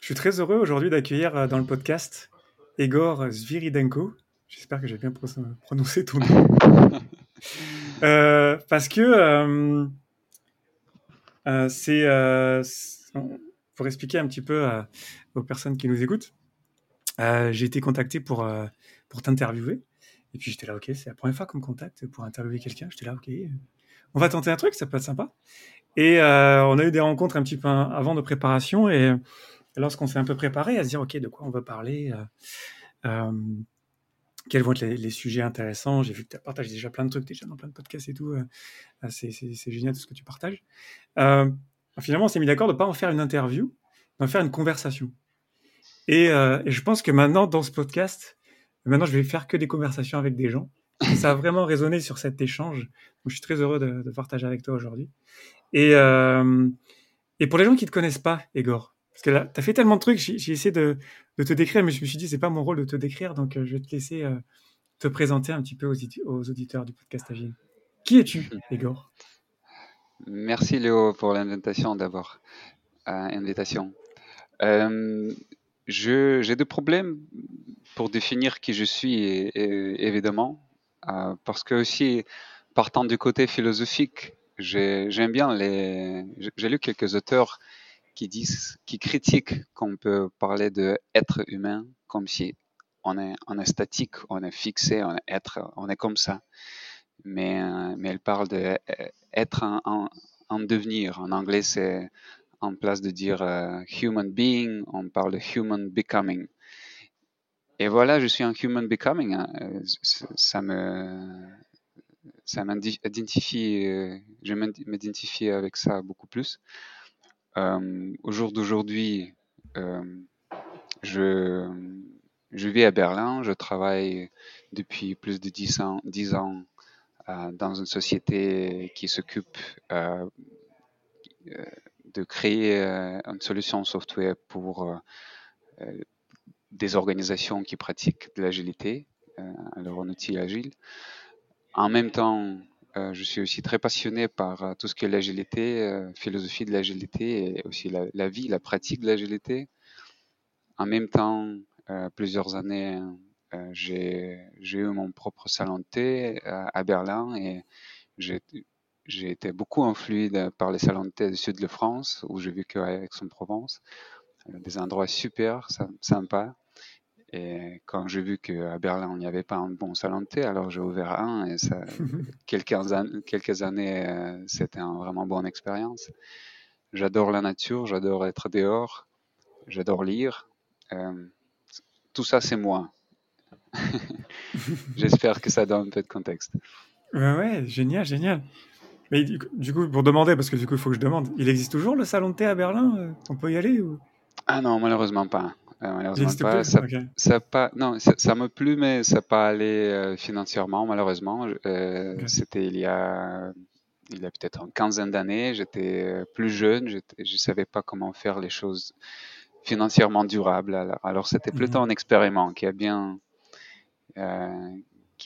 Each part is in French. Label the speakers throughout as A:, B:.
A: Je suis très heureux aujourd'hui d'accueillir euh, dans le podcast Egor Zviridenko. J'espère que j'ai bien prononcé ton nom. Euh, parce que euh, euh, c'est pour expliquer un petit peu aux personnes qui nous écoutent. j'ai été contacté pour pour t'interviewer et puis j'étais là ok c'est la première fois qu'on me contacte pour interviewer quelqu'un. J'étais là ok on va tenter un truc ça peut être sympa. Et on a eu des rencontres un petit peu avant de préparation et lorsqu'on s'est un peu préparé à se dire ok de quoi on veut parler quels vont être les, sujets intéressants. J'ai vu que tu partages déjà plein de trucs, déjà dans plein de podcasts et tout. Euh, euh, c'est, génial tout ce que tu partages. Euh, finalement, on s'est mis d'accord de ne pas en faire une interview, d'en faire une conversation. Et, je pense que maintenant, dans ce podcast, maintenant, je vais faire que des conversations avec des gens. ça a vraiment résonné sur cet échange. Je suis très heureux de, partager avec toi aujourd'hui. Et, et pour les gens qui ne te connaissent pas, Egor, parce que là, tu as fait tellement de trucs, j'ai essayé de, te décrire, mais je me suis dit, c'est pas mon rôle de te décrire, donc euh, je vais te laisser euh, te présenter un petit peu aux, auditeurs du podcast Agile. Qui es-tu, Igor?
B: Merci Léo pour l'invitation d'abord. Euh, invitation. j'ai des problèmes pour définir qui je suis, évidemment, parce que aussi, partant du côté philosophique, j'aime bien les. J'ai lu quelques auteurs qui disent, qui critiquent qu'on peut parler de être humain comme si on est, statique, on est fixé, on est être, on est comme ça. Mais, euh, mais elle parle de euh, être en, en, devenir. En anglais, c'est en place de dire euh, human being, on parle de human becoming. Et voilà, je suis un human becoming. Hein. Ça me, ça m'identifie, je m'identifie avec ça beaucoup plus. Euh, au jour d'aujourd'hui, euh, je, je vis à Berlin, je travaille depuis plus de 10 ans, 10 ans euh, dans une société qui s'occupe de créer une solution software pour des organisations qui pratiquent de l'agilité, alors un outil agile. En même temps, euh, je suis aussi très passionné par euh, tout ce qui est l'agilité, euh, philosophie de l'agilité et aussi la, vie, la pratique de l'agilité. En même temps, plusieurs années, j'ai eu mon propre salon de thé à Berlin et j'ai été beaucoup influé par les salons de thé du sud de France où j'ai vécu à Aix-en-Provence. Des endroits super, sympas. Et quand j'ai vu qu'à Berlin, il n'y avait pas un bon salon de thé, alors j'ai ouvert un et ça, quelques, an quelques années, euh, c'était une vraiment bonne expérience. J'adore la nature, j'adore être dehors, j'adore lire. Euh, tout ça, c'est moi. J'espère que ça donne un peu de contexte.
A: Ouais, ouais génial, génial. Mais du coup, pour demander, parce que du coup, il faut que je demande, il existe toujours le salon de thé à Berlin euh, On peut y aller ou...
B: Ah non, malheureusement pas. Euh, malheureusement pas. Ça, ça, pas. Non, ça, ça me plu, mais ça n'a pas allé euh, financièrement, malheureusement. Euh, C'était il y a, il y a peut-être une quinzaine d'années. J'étais euh, plus jeune, je ne savais pas comment faire les choses financièrement durables. Alors, alors c'était plutôt mhm. un expériment qui a bien, euh,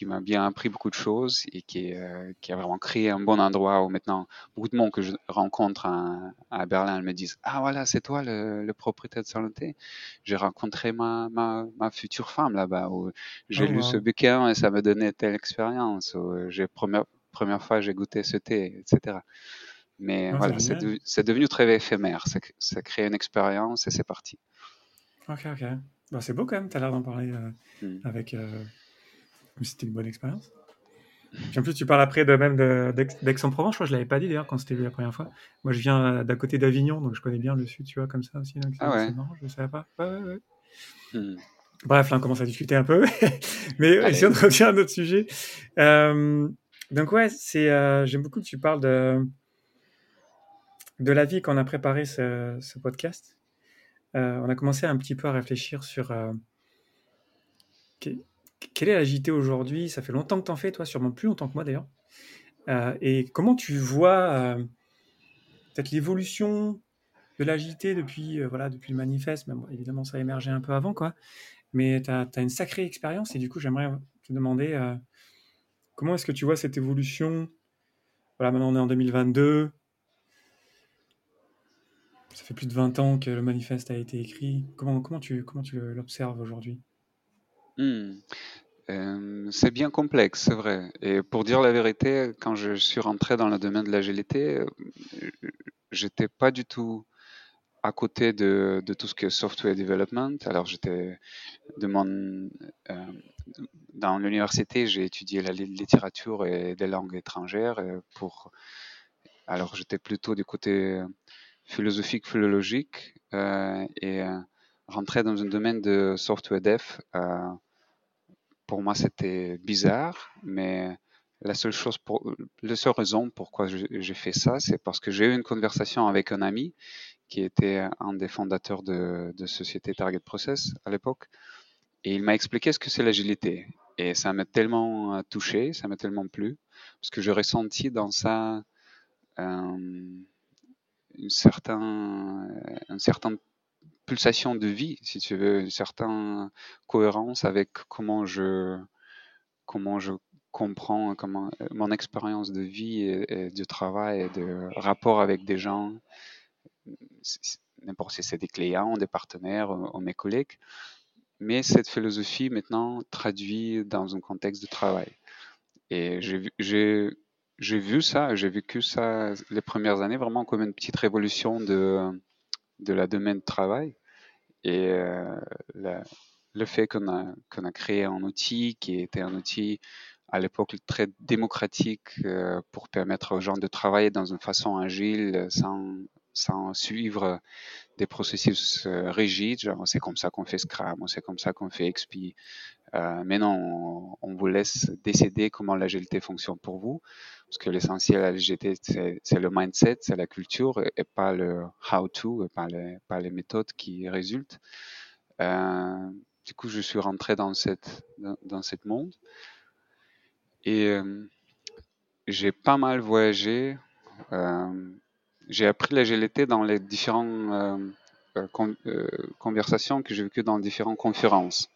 B: qui m'a bien appris beaucoup de choses et qui, euh, qui, a vraiment créé un bon endroit où maintenant beaucoup de monde que je rencontre à, à Berlin me disent ah voilà c'est toi le, le, propriétaire de Salenté j'ai rencontré ma, ma, ma, future femme là-bas où j'ai oh, lu ce bouquin et ça me donnait telle expérience où j'ai première première fois j'ai goûté ce thé etc mais ah, voilà c'est devenu très éphémère ça, ça crée une expérience et c'est parti.
A: Ok ok. Bah, c'est beau quand même tu as l'air d'en parler euh, hmm. avec euh, c'était une bonne expérience. en plus, tu parles après de même d'Aix-en-Provence. Je crois que je l'avais pas dit d'ailleurs quand c'était vu la première fois. Moi, je viens euh, d'à côté d'Avignon, donc je connais bien le sud, tu vois, comme ça aussi.
B: ah ouais.
A: marrant, je ne savais pas. Ouais, ouais, hmm. Bref, là, on commence à discuter un peu. Mais si on revient à notre sujet. Euh, donc, ouais, c'est, euh, j'aime beaucoup que tu parles de, de la vie qu'on a préparé ce, ce podcast. on a commencé un petit peu à réfléchir sur quelle est l'agilité aujourd'hui? Ça fait longtemps que tu en fais, toi, sûrement plus longtemps que moi d'ailleurs. Euh, et comment tu vois euh, peut-être l'évolution de l'agilité depuis, euh, voilà, depuis le manifeste? Mais Évidemment, ça a émergé un peu avant, quoi. Mais tu as, une sacrée expérience et du coup, j'aimerais te demander comment est-ce que tu vois cette évolution? Voilà, maintenant on est en 2022. ça fait plus de 20 ans que le manifeste a été écrit. Comment, comment tu, comment tu l'observes aujourd'hui?
B: Hmm. euh, C'est bien complexe, c'est vrai. Et pour dire la vérité, quand je suis rentré dans le domaine de l'agilité, euh, j'étais pas du tout à côté de, tout ce que est software development. Alors j'étais euh, dans l'université, j'ai étudié la littérature et des langues étrangères alors j'étais plutôt du côté philosophique, philologique et rentrer dans un domaine de software dev, pour moi c'était bizarre, mais la seule chose pour, la seule raison pourquoi j'ai fait ça, c'est parce que j'ai eu une conversation avec un ami qui était un des fondateurs de, société Target Process à l'époque, et il m'a expliqué ce que c'est l'agilité. Et ça m'a tellement touché, ça m'a tellement plu, parce que j'ai ressenti dans ça une, une certaine pulsation de vie, si tu veux, une certaine cohérence avec comment je, comment je comprends comment, mon expérience de vie et, de travail et de rapport avec des gens, n'importe si c'est des clients, des partenaires ou, mes collègues, mais cette philosophie maintenant traduit dans un contexte de travail. Et j'ai j'ai vu ça, j'ai vécu ça les premières années vraiment comme une petite révolution de, de la domaine de travail. Et euh, le fait qu'on a, qu'on a créé un outil qui était un outil à l'époque très démocratique euh, pour permettre aux gens de travailler dans une façon agile sans, sans suivre des processus euh, rigides, genre c'est comme ça qu'on fait Scrum, c'est comme ça qu'on fait XP. Euh, mais non, on, vous laisse décider comment l'agilité fonctionne pour vous, parce que l'essentiel à l'agilité, c'est le mindset, c'est la culture, et, pas le how-to, et pas les, pas les méthodes qui résultent. Euh, du coup, je suis rentré dans cette dans, dans cette monde et euh, j'ai pas mal voyagé. Euh, j'ai appris l'agilité dans les différentes conversations que j'ai vécues dans différentes conférences.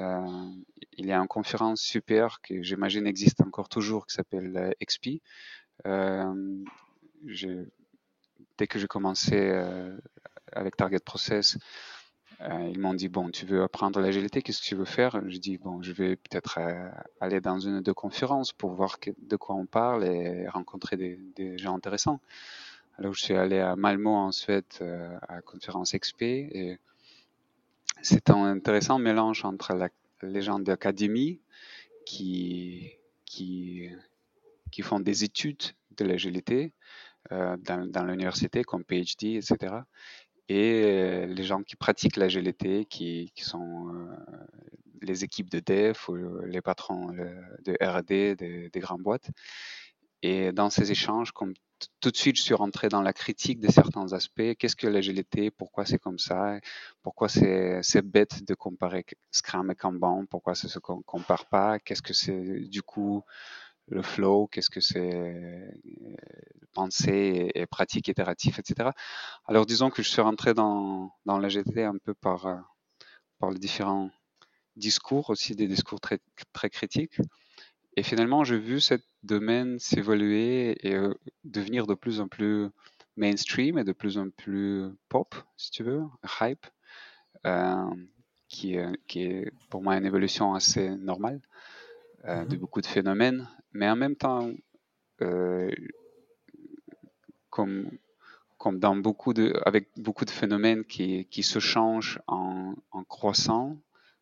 B: Euh, il y a une conférence super qui j'imagine existe encore toujours qui s'appelle euh, XP. Euh, dès que j'ai commencé avec Target Process, ils m'ont dit bon, tu veux apprendre l'agilité, qu'est-ce que tu veux faire? Je dis bon, je vais peut-être aller dans une ou deux conférences pour voir de quoi on parle et rencontrer des, gens intéressants. Alors je suis allé à Malmo en Suède à la conférence XP et c'est un intéressant mélange entre les gens d'académie qui, qui, qui font des études de l'agilité euh, dans, l'université comme PhD, etc. Et euh, les gens qui pratiquent l'agilité, qui, qui sont euh, les équipes de dev ou les patrons de R&D des, des grandes boîtes. Et dans ces échanges, comme tout de suite, je suis rentré dans la critique de certains aspects. Qu'est-ce que l'agilité Pourquoi c'est comme ça? Pourquoi c'est bête de comparer Scrum et Kanban? Pourquoi ça se compare pas? Qu'est-ce que c'est du coup le flow? Qu'est-ce que c'est euh, penser et, pratique itérative, etc. Alors disons que je suis rentré dans, dans l'agilité un peu par, euh, par les différents discours, aussi des discours très, très critiques. Et finalement, j'ai vu ce domaine s'évoluer et euh, devenir de plus en plus mainstream et de plus en plus pop, si tu veux, hype, euh, qui, qui, est pour moi une évolution assez normale euh, de mm-hmm. beaucoup de phénomènes. Mais en même temps, comme, comme dans beaucoup de, avec beaucoup de phénomènes qui, qui se changent en, en croissant,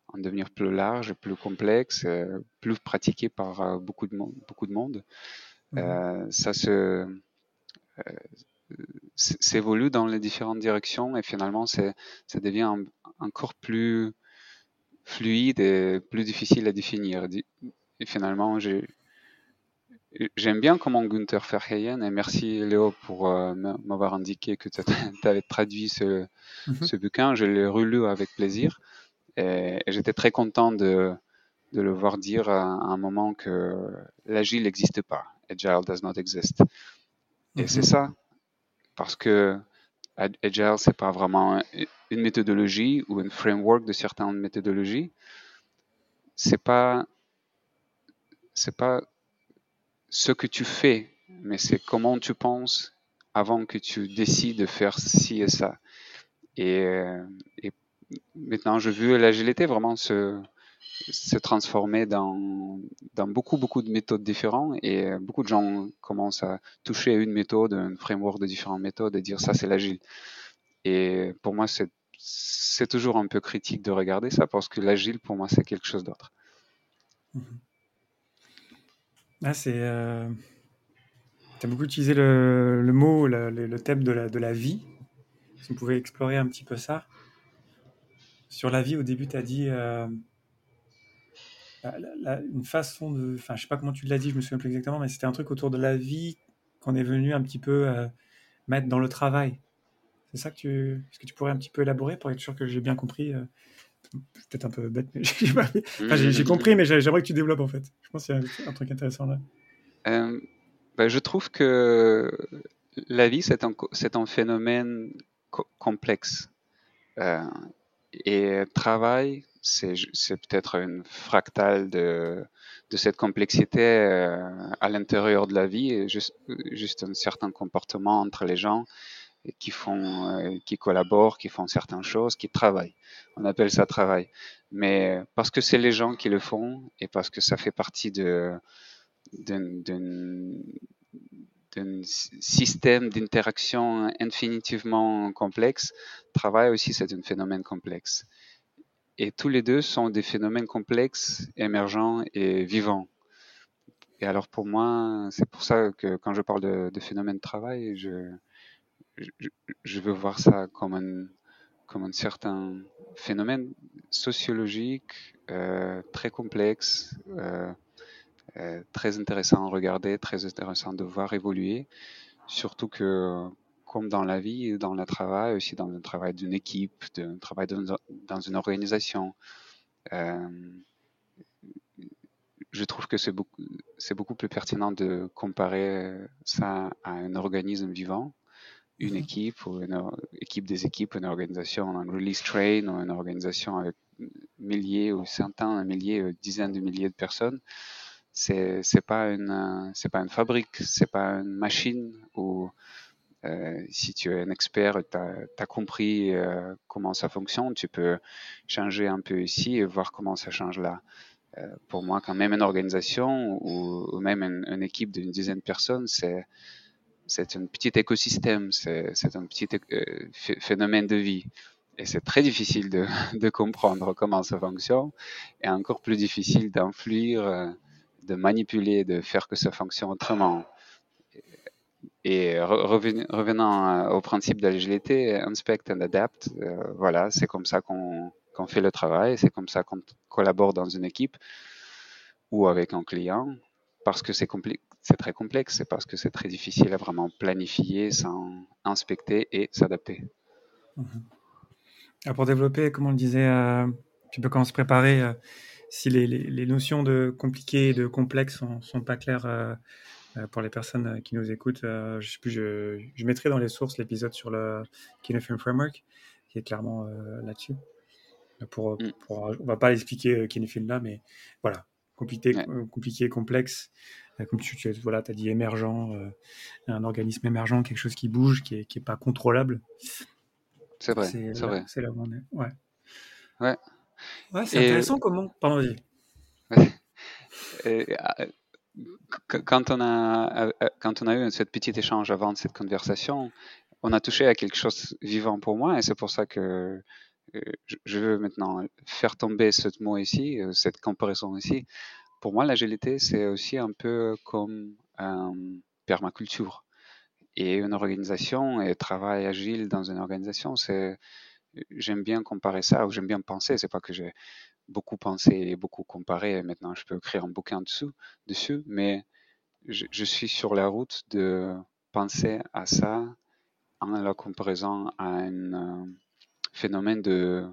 B: en devenir plus large, plus complexe, euh, plus pratiqué par euh, beaucoup de monde. Beaucoup de monde. Mhm. Euh, ça se s'évolue dans les différentes directions et finalement ça devient encore plus fluide et plus difficile à définir. Et finalement, J'aime bien comment Gunther Verheyen, et merci Léo pour m'avoir indiqué que tu avais traduit ce, mhm. ce bouquin, je l'ai relu avec plaisir. Et, j'étais très content de, de, le voir dire à, un moment que l'agile n'existe pas. Agile does not exist. Et c'est mhm. ça, parce que Agile, c'est pas vraiment une méthodologie ou un framework de certaines méthodologies. C'est pas, c'est pas ce que tu fais, mais c'est comment tu penses avant que tu décides de faire ci et ça. Et, et maintenant, je veux l'agilité vraiment se, transformer dans, beaucoup, beaucoup de méthodes différentes et beaucoup de gens commencent à toucher à une méthode, un framework de différentes méthodes et dire ça, c'est l'agile. Et pour moi, c'est, toujours un peu critique de regarder ça parce que l'agile, pour moi, c'est quelque chose d'autre.
A: Ah, c'est. Euh... Tu as beaucoup utilisé le, mot, le, thème de la, vie. Si on pouvait explorer un petit peu ça. Sur la vie, au début, tu as dit. Euh une façon de. Enfin, je sais pas comment tu l'as dit, je me souviens plus exactement, mais c'était un truc autour de la vie qu'on est venu un petit peu euh, mettre dans le travail. C'est ça que tu. Est-ce que tu pourrais un petit peu élaborer pour être sûr que j'ai bien compris euh, Peut-être un peu bête, mais j'ai compris, mais j'aimerais que tu développes en fait. Je pense qu'il y a un truc intéressant là.
B: Bah, je trouve que la vie, c'est un, un, phénomène complexe. Et travail, c'est peut-être une fractale de, de cette complexité euh, à l'intérieur de la vie juste, juste un certain comportement entre les gens qui font, euh, qui collaborent, qui font certaines choses, qui travaillent. On appelle ça travail. Mais parce que c'est les gens qui le font et parce que ça fait partie de d'un système d'interaction infinitivement complexe, travail aussi c'est un phénomène complexe. Et tous les deux sont des phénomènes complexes, émergents et vivants. Et alors pour moi, c'est pour ça que quand je parle de, phénomène de travail, je, veux voir ça comme un, comme un certain phénomène sociologique euh, très complexe, euh, très intéressant à regarder, très intéressant de voir évoluer. Surtout que comme dans la vie, dans le travail, aussi dans le travail d'une équipe, d'un travail dans une organisation. Euh, je trouve que c'est beaucoup, beaucoup plus pertinent de comparer ça à un organisme vivant, une mhm. équipe ou une équipe des équipes, une organisation, un release train ou une organisation avec milliers ou centaines, milliers, dizaines de milliers de personnes. C'est, c'est pas une, c'est pas une fabrique, c'est pas une machine ou euh, si tu es un expert, tu as, compris euh, comment ça fonctionne, tu peux changer un peu ici et voir comment ça change là. Euh, pour moi, quand même une organisation ou, même une, équipe d'une dizaine de personnes, c'est c'est un petit écosystème, c'est un petit phénomène de vie. Et c'est très difficile de, de, comprendre comment ça fonctionne et encore plus difficile d'influer, de manipuler, de faire que ça fonctionne autrement. Et revenant euh, au principe de l'agilité, inspect and adapt, euh, voilà, c'est comme ça qu'on fait le travail, c'est comme ça qu'on collabore dans une équipe ou avec un client, parce que c'est très complexe, c'est parce que c'est très difficile à vraiment planifier sans inspecter et s'adapter.
A: Mhm. Pour développer, comme on le disait, euh, tu peux à se préparer si les, les, les, notions de compliqué et de complexe sont, sont pas claires euh, pour les personnes euh, qui nous écoutent, euh, je, sais plus, je, je, mettrai dans les sources l'épisode sur le Kinefilm Framework, qui est clairement là-dessus. Pour, mm. pour, on va pas l'expliquer Kinefilm là, mais voilà, compliqué, compliqué complexe. Comme tu, tu voilà, as dit émergent, un organisme émergent, quelque chose qui bouge, qui n'est qui est pas contrôlable.
B: C'est vrai, c'est vrai.
A: C'est là où on est. Ouais.
B: Ouais.
A: Ouais, c'est intéressant comment. Pardon, vas-y.
B: Et, quand on a euh, quand on a eu cette petite échange avant cette conversation, on a touché à quelque chose vivant pour moi et c'est pour ça que euh, je veux maintenant faire tomber ce mot ici, euh, cette comparaison ici. Pour moi, l'agilité, c'est aussi un peu comme une permaculture. Et une organisation et travail agile dans une organisation, c'est j'aime bien comparer ça ou j'aime bien penser. C'est pas que j'ai beaucoup pensé et beaucoup comparé. Et maintenant, je peux écrire un bouquin dessus, dessus mais je, je, suis sur la route de penser à ça en la comparaison à un euh, phénomène de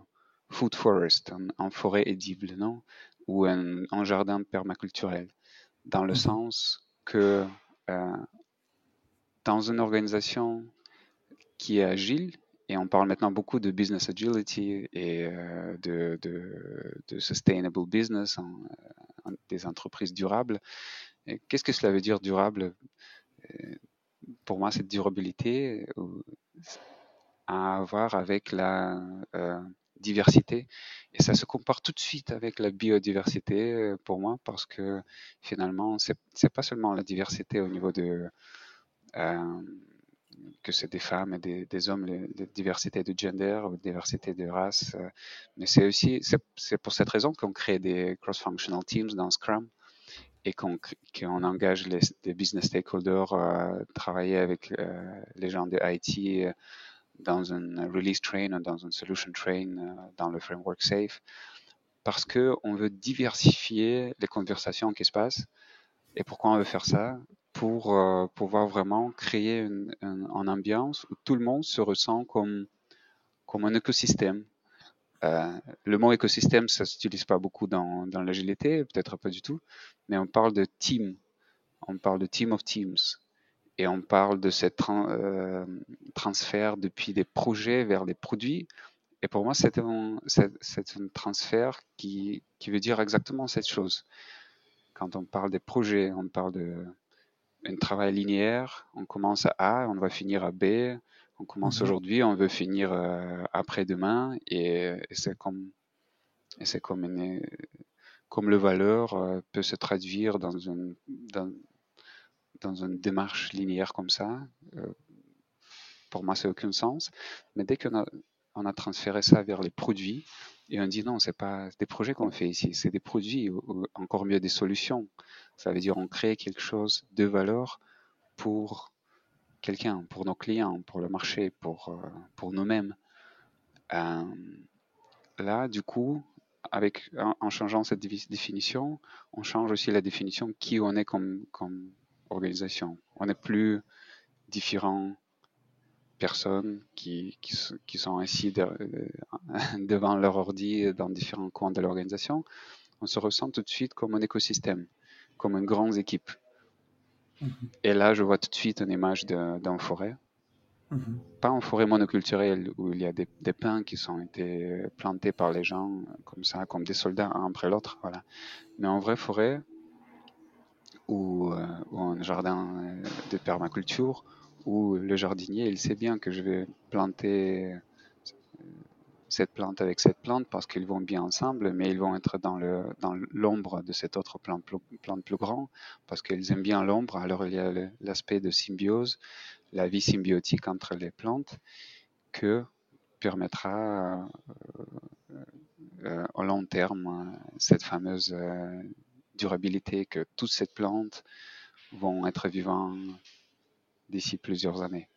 B: food forest, en, forêt édible, non? Ou un, un, jardin permaculturel, dans le mmh sens que euh, dans une organisation qui est agile, et on parle maintenant beaucoup de business agility et euh, de, sustainable business, des entreprises durables. Qu'est-ce que cela veut dire durable? Euh, pour moi, cette durabilité a à voir avec la diversité. Et ça se compare tout de suite avec la biodiversité pour moi, parce que finalement, c'est pas seulement la diversité au niveau de que c'est des femmes et des, hommes, la diversité de gender, la diversité de race. Euh, mais c'est aussi, c'est pour cette raison qu'on crée des cross-functional teams dans Scrum et qu'on engage les, business stakeholders à travailler avec euh, les gens de IT euh, dans un release train, dans un solution train, dans le framework SAFE, parce qu'on veut diversifier les conversations qui se passent. Et pourquoi on veut faire ça? Pour euh, pouvoir vraiment créer une, ambiance où tout le monde se ressent comme, comme un écosystème. Euh, le mot écosystème, ça ne s'utilise pas beaucoup dans, dans l'agilité, peut-être pas du tout, mais on parle de team, on parle de team of teams, et on parle de ce euh, transfert depuis des projets vers des produits. Et pour moi, c'est un, un, transfert qui, qui veut dire exactement cette chose. Quand on parle des projets, on parle de un travail linéaire. On commence à A, on va finir à B. On commence mhm. aujourd'hui, on veut finir euh, après-demain. Et, c'est comme, et c'est comme, une, comme le valeur euh, peut se traduire dans une, dans, dans une démarche linéaire comme ça. Euh, pour moi, ça n'a aucun sens. Mais dès qu'on a, on a transféré ça vers les produits, et on dit non, c'est pas des projets qu'on fait ici, c'est des produits, ou, encore mieux des solutions. Ça veut dire on crée quelque chose de valeur pour quelqu'un, pour nos clients, pour le marché, pour, euh, pour nous-mêmes. Euh, là, du coup, avec, en, changeant cette définition, on change aussi la définition qui on est comme, comme organisation. On n'est plus différent personnes qui, qui, sont assis euh, devant leur ordi dans différents coins de l'organisation, on se ressent tout de suite comme un écosystème, comme une grande équipe. Mhm. Et là, je vois tout de suite une image d'un forêt. Mhm. Pas en forêt monoculturelle où il y a des, des, pins qui sont été plantés par les gens comme ça, comme des soldats un après l'autre, voilà. Mais en vraie forêt ou, euh, ou un jardin euh, de permaculture où le jardinier, il sait bien que je vais planter euh, cette plante avec cette plante parce qu'ils vont bien ensemble, mais ils vont être dans l'ombre de cette autre plante plus, plante plus grand parce qu'ils aiment bien l'ombre. Alors il y a l'aspect de symbiose, la vie symbiotique entre les plantes que permettra euh, euh, au long terme cette fameuse durabilité que toutes ces plantes vont être vivantes d'ici plusieurs années.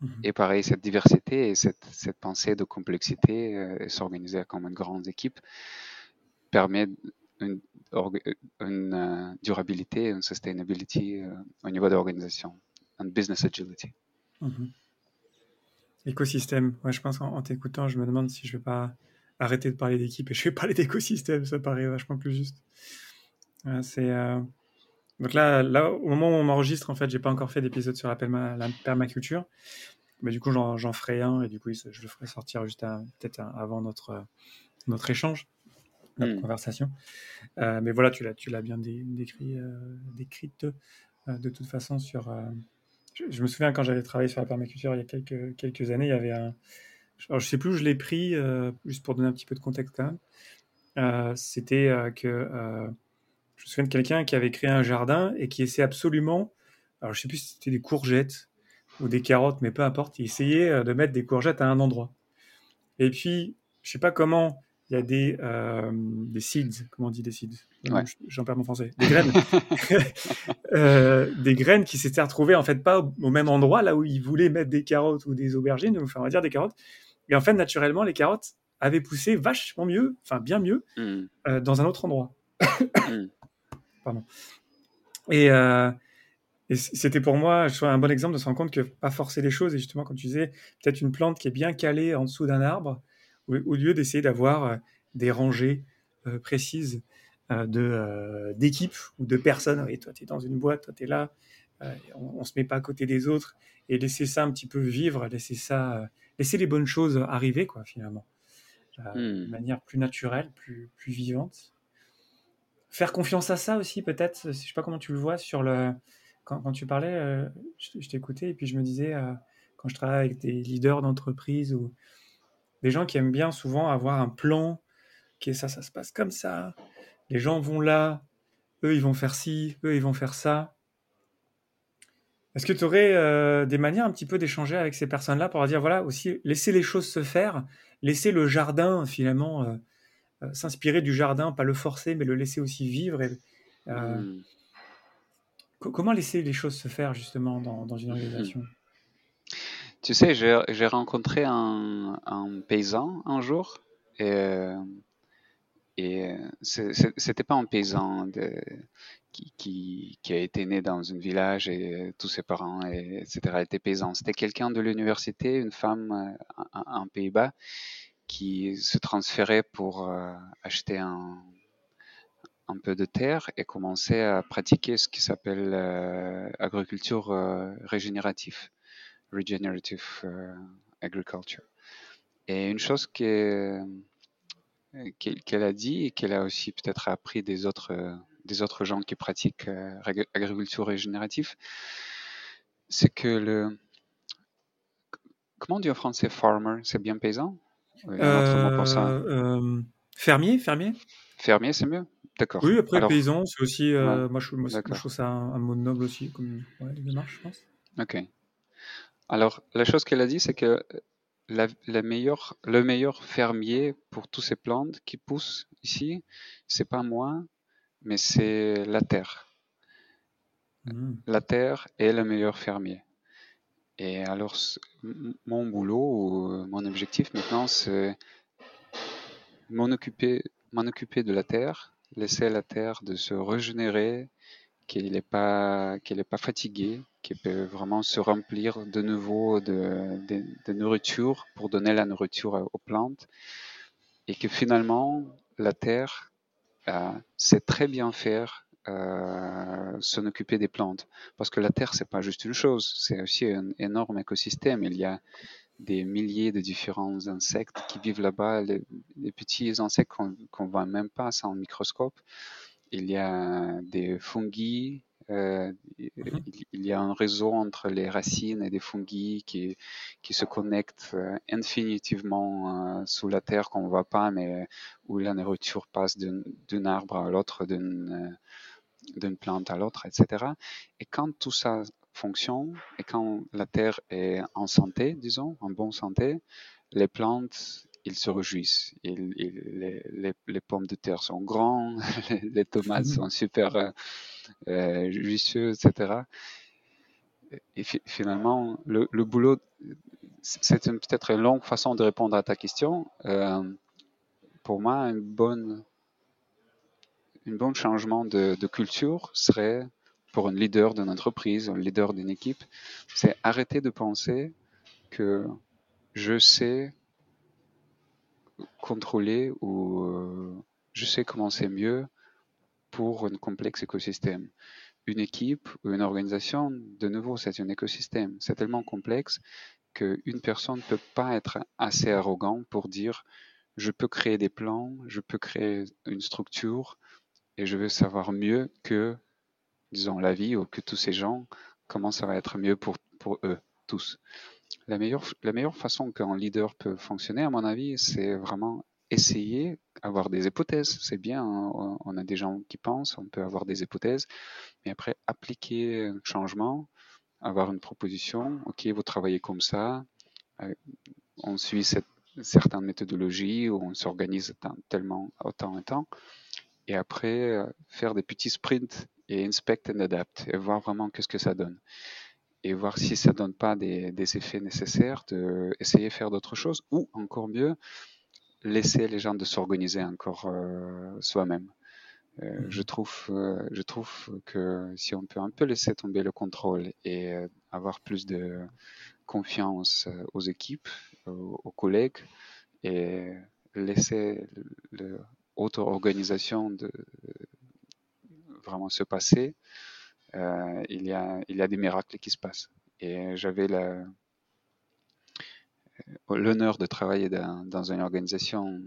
B: Mhm. Et pareil, cette diversité et cette, cette pensée de complexité euh, et s'organiser comme une grande équipe permet une, une euh, durabilité, une sustainability euh, au niveau de l'organisation, une business agility.
A: Mhm. Écosystème. Ouais, je pense qu'en t'écoutant, je me demande si je vais pas arrêter de parler d'équipe et je vais parler d'écosystème. Ça paraît vachement plus juste. c'est donc là, là, au moment où on enregistre, en fait, j'ai pas encore fait d'épisode sur la, permaculture. Mais du coup, j'en ferai un et du coup, je le ferai sortir juste peut-être avant notre, notre échange, notre hmm. conversation. Euh, mais voilà, tu l'as, tu l'as bien décrit, euh, décrite euh, de toute façon sur. Je, me souviens quand j'avais travaillé sur la permaculture il y a quelques, quelques années, il y avait un. Alors, je sais plus où je l'ai pris, juste pour donner un petit peu de contexte quand même. C'était que je me souviens de quelqu'un qui avait créé un jardin et qui essayait absolument, alors je sais plus si c'était des courgettes ou des carottes, mais peu importe, il essayait euh, de mettre des courgettes à un endroit. Et puis, je sais pas comment, il y a des, euh, des seeds, comment on dit des seeds? J'en perds mon français. Des graines. euh, des graines qui s'étaient retrouvées en fait pas au même endroit, là où il voulait mettre des carottes ou des aubergines, enfin on va dire des carottes. Et en fait, naturellement, les carottes avaient poussé vachement mieux, enfin bien mieux, hmm. euh, dans un autre endroit. Hmm. Euh, et, c'était pour moi je un bon exemple de se rendre compte que pas forcer les choses. Et justement, comme tu disais, peut-être une plante qui est bien calée en dessous d'un arbre, au, lieu d'essayer d'avoir euh, des rangées euh, précises de d'équipes ou de personnes. Et toi, tu es dans une boîte, toi, tu es là. on, ne se met pas à côté des autres et laisser ça un petit peu vivre, laisser ça, laisser les bonnes choses arriver, quoi, finalement, de hmm. manière plus naturelle, plus, plus vivante faire confiance à ça aussi, peut-être, je sais pas comment tu le vois, sur le, quand, tu parlais, je, t'écoutais et puis je me disais, quand je travaille avec des leaders d'entreprise ou des gens qui aiment bien souvent avoir un plan, qui est ça, ça se passe comme ça, les gens vont là, eux ils vont faire ci, eux ils vont faire ça. Est-ce que tu aurais euh, des manières un petit peu d'échanger avec ces personnes-là pour leur dire, voilà, aussi, laisser les choses se faire, laisser le jardin, finalement, euh, euh, s'inspirer du jardin, pas le forcer, mais le laisser aussi vivre. Hmm. Comment laisser les choses se faire, justement, dans, une organisation?
B: Tu sais, j'ai rencontré un, paysan un jour, et, et c'était pas un paysan de qui, a été né dans un village et tous ses parents, et, etc., étaient paysans. C'était quelqu'un de l'université, une femme en euh, Pays-Bas, qui se transférait pour euh, acheter un, peu de terre et commencer à pratiquer ce qui s'appelle euh, agriculture régénérative, regenerative agriculture. Et une chose qu'elle a dit et qu'elle a aussi peut-être appris des autres gens qui pratiquent euh, agriculture régénérative, c'est que le... Comment on dit en français farmer C'est bien paysan?
A: Euh, euh, Fermier, fermier?
B: Fermier, c'est mieux D'accord.
A: Oui, après paysan, c'est aussi. moi, je, trouve ça un, mot noble aussi, comme démarche, je pense.
B: Ok. Alors, la chose qu'elle a dit, c'est que la, la meilleure, le meilleur fermier pour tous ces plantes qui poussent ici, c'est pas moi, mais c'est la terre. Hmm. La terre est le meilleur fermier. Et alors, mon boulot ou euh, mon objectif maintenant, c'est m'en occuper, m'en occuper de la terre, laisser la terre de se régénérer, qu'elle n'est pas, qu'elle pas fatiguée, qu'elle peut vraiment se remplir de nouveau de, de, nourriture pour donner la nourriture aux plantes. Et que finalement, la terre euh, c'est très bien faire euh, s'en occuper des plantes. Parce que la Terre, c'est pas juste une chose, c'est aussi un énorme écosystème. Il y a des milliers de différents insectes qui vivent là-bas, les, petits insectes qu'on ne voit même pas sans microscope. Il y a des fungi, euh, mhm. il, y a un réseau entre les racines et des fungi qui, qui se connectent euh, infinitivement euh, sous la terre qu'on ne voit pas, mais où la nourriture passe d'un arbre à l'autre, d'une plante à l'autre, etc. Et quand tout ça fonctionne et quand la terre est en santé, disons, en bonne santé, les plantes ils se réjouissent. les, pommes de terre sont grandes, les tomates sont super euh, euh juicieuses, etc. Et finalement, le, boulot, c'est peut-être une longue façon de répondre à ta question. Euh, pour moi, une bonne, une bonne changement de, culture serait pour un leader d'une entreprise, un leader d'une équipe, c'est arrêter de penser que je sais contrôler ou euh, je sais comment c'est mieux pour un complexe écosystème. Une équipe ou une organisation, de nouveau, c'est un écosystème. C'est tellement complexe qu'une personne ne peut pas être assez arrogant pour dire je peux créer des plans, je peux créer une structure et je veux savoir mieux que, disons, la vie ou que tous ces gens, comment ça va être mieux pour, pour eux, tous. La meilleure, la meilleure façon qu'un leader peut fonctionner, à mon avis, c'est vraiment essayer, avoir des hypothèses. C'est bien, hein, on a des gens qui pensent, on peut avoir des hypothèses, mais après appliquer un changement, avoir une proposition, ok, vous travaillez comme ça, euh, on suit certaines méthodologies où on s'organise tellement autant et temps, et après euh, faire des petits sprints et inspect and adapt et voir vraiment qu'est-ce que ça donne et voir si ça donne pas des, effets nécessaires, de essayer de faire d'autres choses, ou encore mieux, laisser les gens de s'organiser encore euh, soi-même. Euh, mhm. je, trouve, euh, je trouve que si on peut un peu laisser tomber le contrôle et avoir plus de confiance aux équipes, aux, collègues, et laisser l'auto-organisation de vraiment se passer, euh, il, y a, il y a des miracles qui se passent. Et j'avais euh, l'honneur de travailler dans, une organisation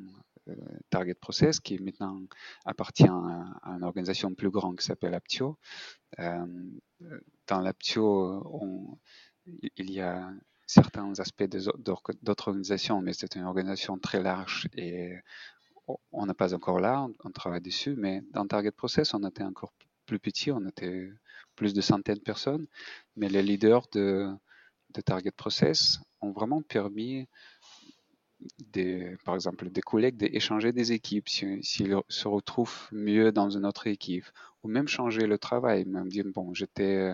B: Target Process, qui maintenant appartient à, une organisation plus grande qui s'appelle Aptio. dans l'Aptio, il y a certains aspects d'autres organisations, mais c'est une organisation très large et on n'est pas encore là, on travaille dessus, mais dans Target Process, on était encore plus petit, on était plus de centaines de personnes, mais les leaders de, Target Process ont vraiment permis, des, par exemple, des collègues d'échanger des équipes s'ils se retrouvent mieux dans une autre équipe, ou même changer le travail, même dire, bon, j'étais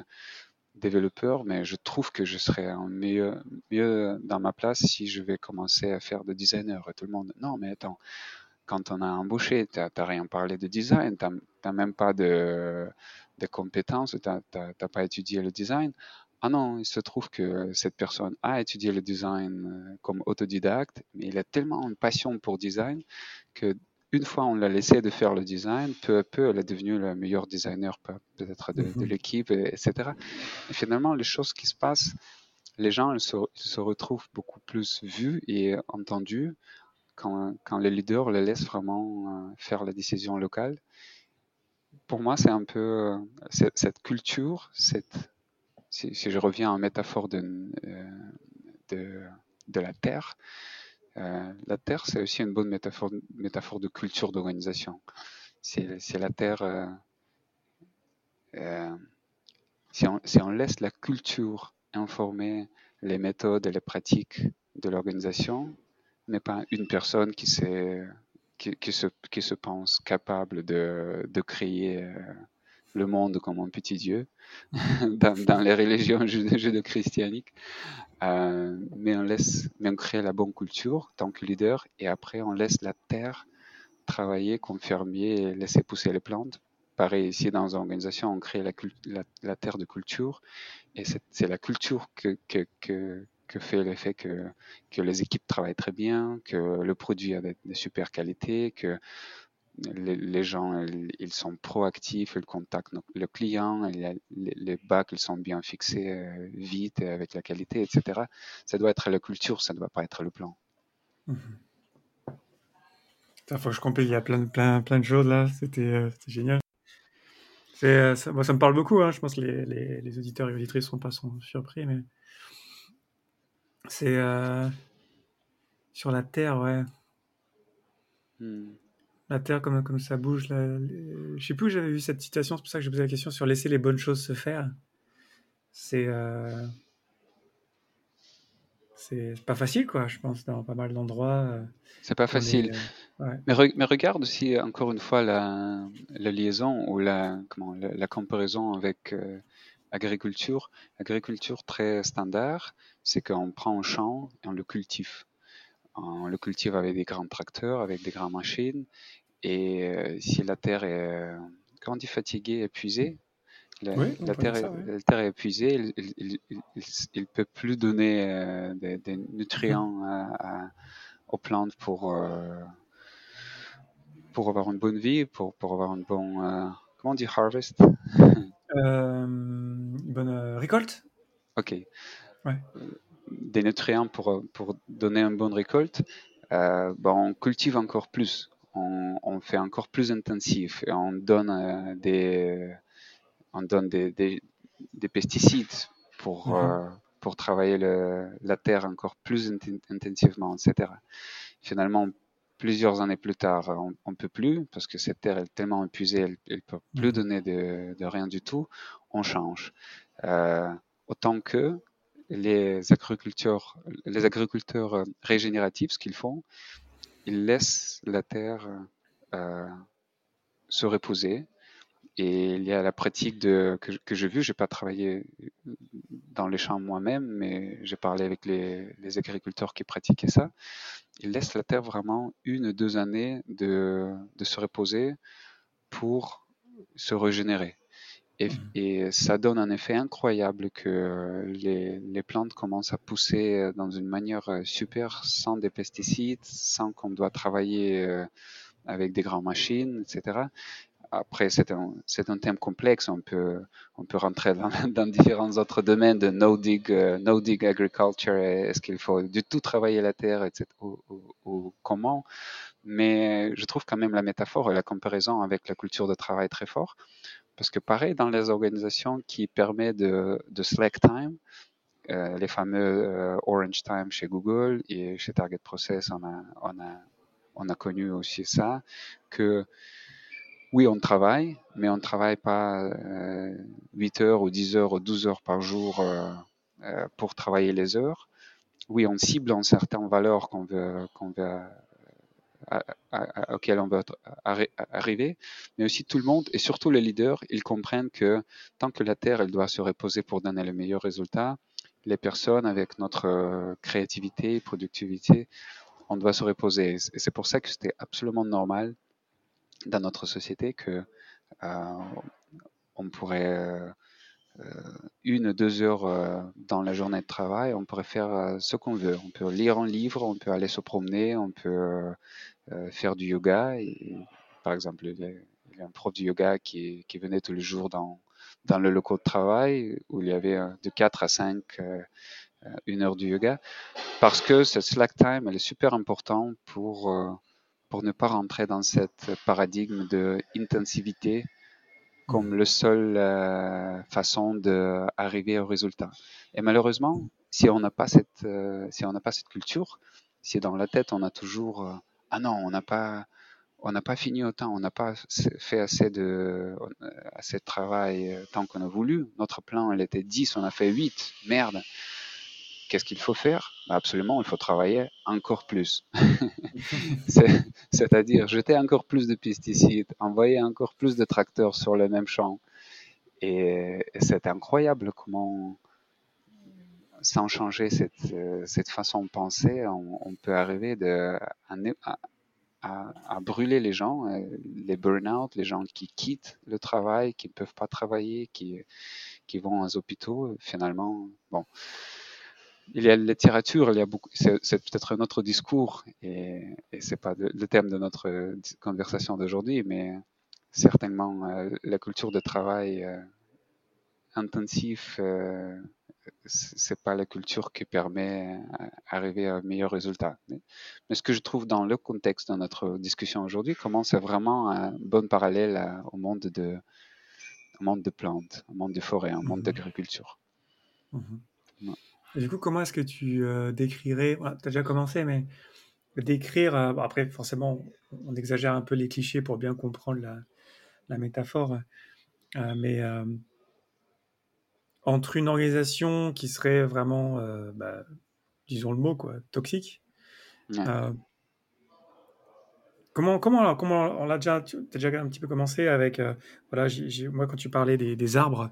B: développeur, mais je trouve que je serais mieux, mieux dans ma place si je vais commencer à faire de designer. Et tout le monde, non, mais attends, quand on a embauché, tu n'as rien parlé de design, tu n'as même pas de, de compétences, tu n'as pas étudié le design. Ah non, il se trouve que cette personne a étudié le design euh, comme autodidacte, mais il a tellement une passion pour design que une fois on l'a laissé de faire le design, peu à peu, elle est devenue le meilleur designer peut-être de, de mhm. l'équipe, etc. Et finalement, les choses qui se passent, les gens ils se, se, retrouvent beaucoup plus vus et entendus quand, quand les leaders les laissent vraiment euh, faire la décision locale. Pour moi, c'est un peu euh, cette, culture, si, je reviens en métaphore de, euh, de, la Terre, la Terre, c'est aussi une bonne métaphore, de culture d'organisation. C'est la Terre. on, si, on, laisse la culture informer les méthodes et les pratiques de l'organisation, n'est pas une personne qui, se, pense capable de, créer euh, le monde comme un petit dieu dans, les religions judéo-christianiques. Euh, mais, on mais on crée la bonne culture tant que leader et après on laisse la terre travailler comme fermier laisser pousser les plantes. Pareil, ici dans une organisation, on crée la, terre de culture et c'est la culture que, que fait le fait que, que les équipes travaillent très bien, que le produit a de, super qualité, que les, gens ils sont proactifs, ils contactent le client, les, les bacs ils sont bien fixés euh, vite avec la qualité, etc. Ça doit être la culture, ça ne doit pas être le plan.
A: Il faut que je complète, il y a plein, plein, plein de choses là, c'était euh, génial. Euh, ça, me parle beaucoup, hein. je pense que les, les, auditeurs et auditrices ne sont pas surpris, mais c'est euh, sur la Terre, ouais. Hmm. La Terre, comme, comme ça bouge. Là, Je sais plus où j'avais vu cette citation, c'est pour ça que j'ai posé la question sur laisser les bonnes choses se faire. C'est. Euh, c'est pas facile, quoi, je pense, dans pas mal d'endroits. Euh,
B: c'est pas facile. mais, mais, regarde aussi, encore une fois, la, la liaison ou la, comment, la, comparaison avec agriculture. Agriculture très standard, c'est qu'on prend un champ et on le cultive. On le cultive avec des grands tracteurs, avec des grandes machines. Et euh, si la terre est, quand on dit fatiguée, épuisée, la, terre, est, épuisée, il ne peut plus donner euh, des, nutriments aux plantes pour, euh, pour avoir une bonne vie, pour, pour avoir un bon, comment on dit harvest?
A: Une bonne récolte
B: Ok. Ouais des nutriments pour, pour donner une bonne récolte, euh, on cultive encore plus, on, fait encore plus intensif et on donne euh, des, on donne des, des, pesticides pour, mhm. euh, pour travailler le, la terre encore plus intensivement, etc. Finalement, plusieurs années plus tard, on ne peut plus parce que cette terre est tellement épuisée, elle ne peut plus mhm. donner de, de, rien du tout. On change. autant que les agriculteurs, les agriculteurs euh, régénératifs, ce qu'ils font, ils laissent la terre euh, se reposer. Et il y a la pratique de, que, que j'ai vue, j'ai pas travaillé dans les champs moi-même, mais j'ai parlé avec les, les, agriculteurs qui pratiquaient ça. Ils laissent la terre vraiment une ou deux années de, de se reposer pour se régénérer. Mmh. Et, ça donne un effet incroyable que les, les, plantes commencent à pousser dans une manière super sans des pesticides, sans qu'on doit travailler euh, avec des grandes machines, etc. Après, c'est un, un thème complexe. On peut, on peut rentrer dans, différents autres domaines de no dig, euh, no dig agriculture. Est-ce qu'il faut du tout travailler la terre, etc. Ou comment mais je trouve quand même la métaphore et la comparaison avec la culture de travail très fort. Parce que pareil, dans les organisations qui permettent de, de slack time, euh, les fameux euh, Orange Time chez Google et chez Target Process, on a, on a, on a connu aussi ça, que oui, on travaille, mais on ne travaille pas euh, 8 heures ou 10 heures ou 12 heures par jour euh, euh, pour travailler les heures. Oui, on cible en certaines valeurs qu'on veut, à, auquel on veut arriver, mais aussi tout le monde et surtout les leaders, ils comprennent que tant que la Terre, elle doit se reposer pour donner le meilleur résultat, les personnes avec notre euh, créativité, productivité, on doit se reposer. Et c'est pour ça que c'était absolument normal dans notre société que euh, on pourrait euh, une, deux heures euh, dans la journée de travail, on pourrait faire ce qu'on veut. On peut lire un livre, on peut aller se promener, on peut faire du yoga. Par exemple, il y a un prof de yoga qui, venait tous les jours dans, dans le local de travail où il y avait de 4 à 5 une heure de yoga parce que cette slack time elle est super importante pour pour ne pas rentrer dans cette paradigme de intensivité comme le seule euh, façon d'arriver au résultat. Et malheureusement, si on n'a pas cette, euh, si on n'a pas cette culture, si dans la tête on a toujours, euh, ah non, on n'a pas, on n'a pas fini autant, on n'a pas fait assez de, assez de travail tant qu'on a voulu. Notre plan, il était 10, on a fait 8. Merde. Qu'est-ce qu'il faut faire? Bah Absolument, il faut travailler encore plus. C'est-à-dire jeter encore plus de pesticides, envoyer encore plus de tracteurs sur le même champ. Et, c'est incroyable comment, sans changer cette, cette façon de penser, on, on peut arriver de, à, à, à, brûler les gens, euh, les burn-out, les gens qui quittent le travail, qui ne peuvent pas travailler, qui, qui vont aux hôpitaux. Finalement, bon il y a la littérature, il y a beaucoup, c'est, peut-être un autre discours et, et c'est pas le thème de notre conversation d'aujourd'hui, mais certainement euh, la culture de travail euh, intensif, euh, c'est pas la culture qui permet d'arriver à un meilleur résultat. Mais, mais, ce que je trouve dans le contexte de notre discussion aujourd'hui, comment c'est vraiment un bon parallèle à, au monde de, au monde de plantes, au monde de forêts, au monde mmh d'agriculture.
A: Mmh ouais du coup, comment est-ce que tu euh, décrirais, tu as déjà commencé, mais décrire, euh, après forcément, on exagère un peu les clichés pour bien comprendre la, la métaphore, euh, mais entre une organisation qui serait vraiment, bah, disons le mot, quoi, toxique, Comment, comment, comment on l'a déjà, tu as déjà un petit peu commencé avec, voilà, moi quand tu parlais des, des arbres,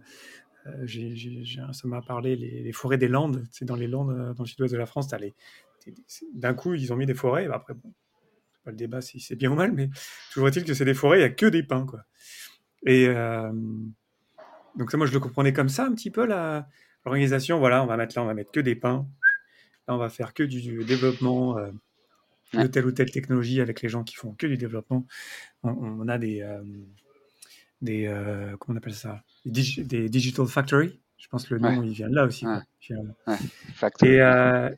A: euh, ça m'a parlé les, forêts des Landes. C'est dans les Landes, euh, dans le sud-ouest de la France. D'un coup, ils ont mis des forêts. après, bon, pas le débat si c'est bien ou mal, mais toujours est-il que c'est des forêts, il n'y a que des pins. Quoi. Et euh, donc, ça, moi, je le comprenais comme ça un petit peu, l'organisation. Voilà, on va mettre là, on va mettre que des pins. Là, on va faire que du, développement de telle ou telle technologie avec les gens qui font que du développement. On, a des des euh, comment on appelle ça? Des, digital factory. Je pense que le nom il vient de là aussi et euh,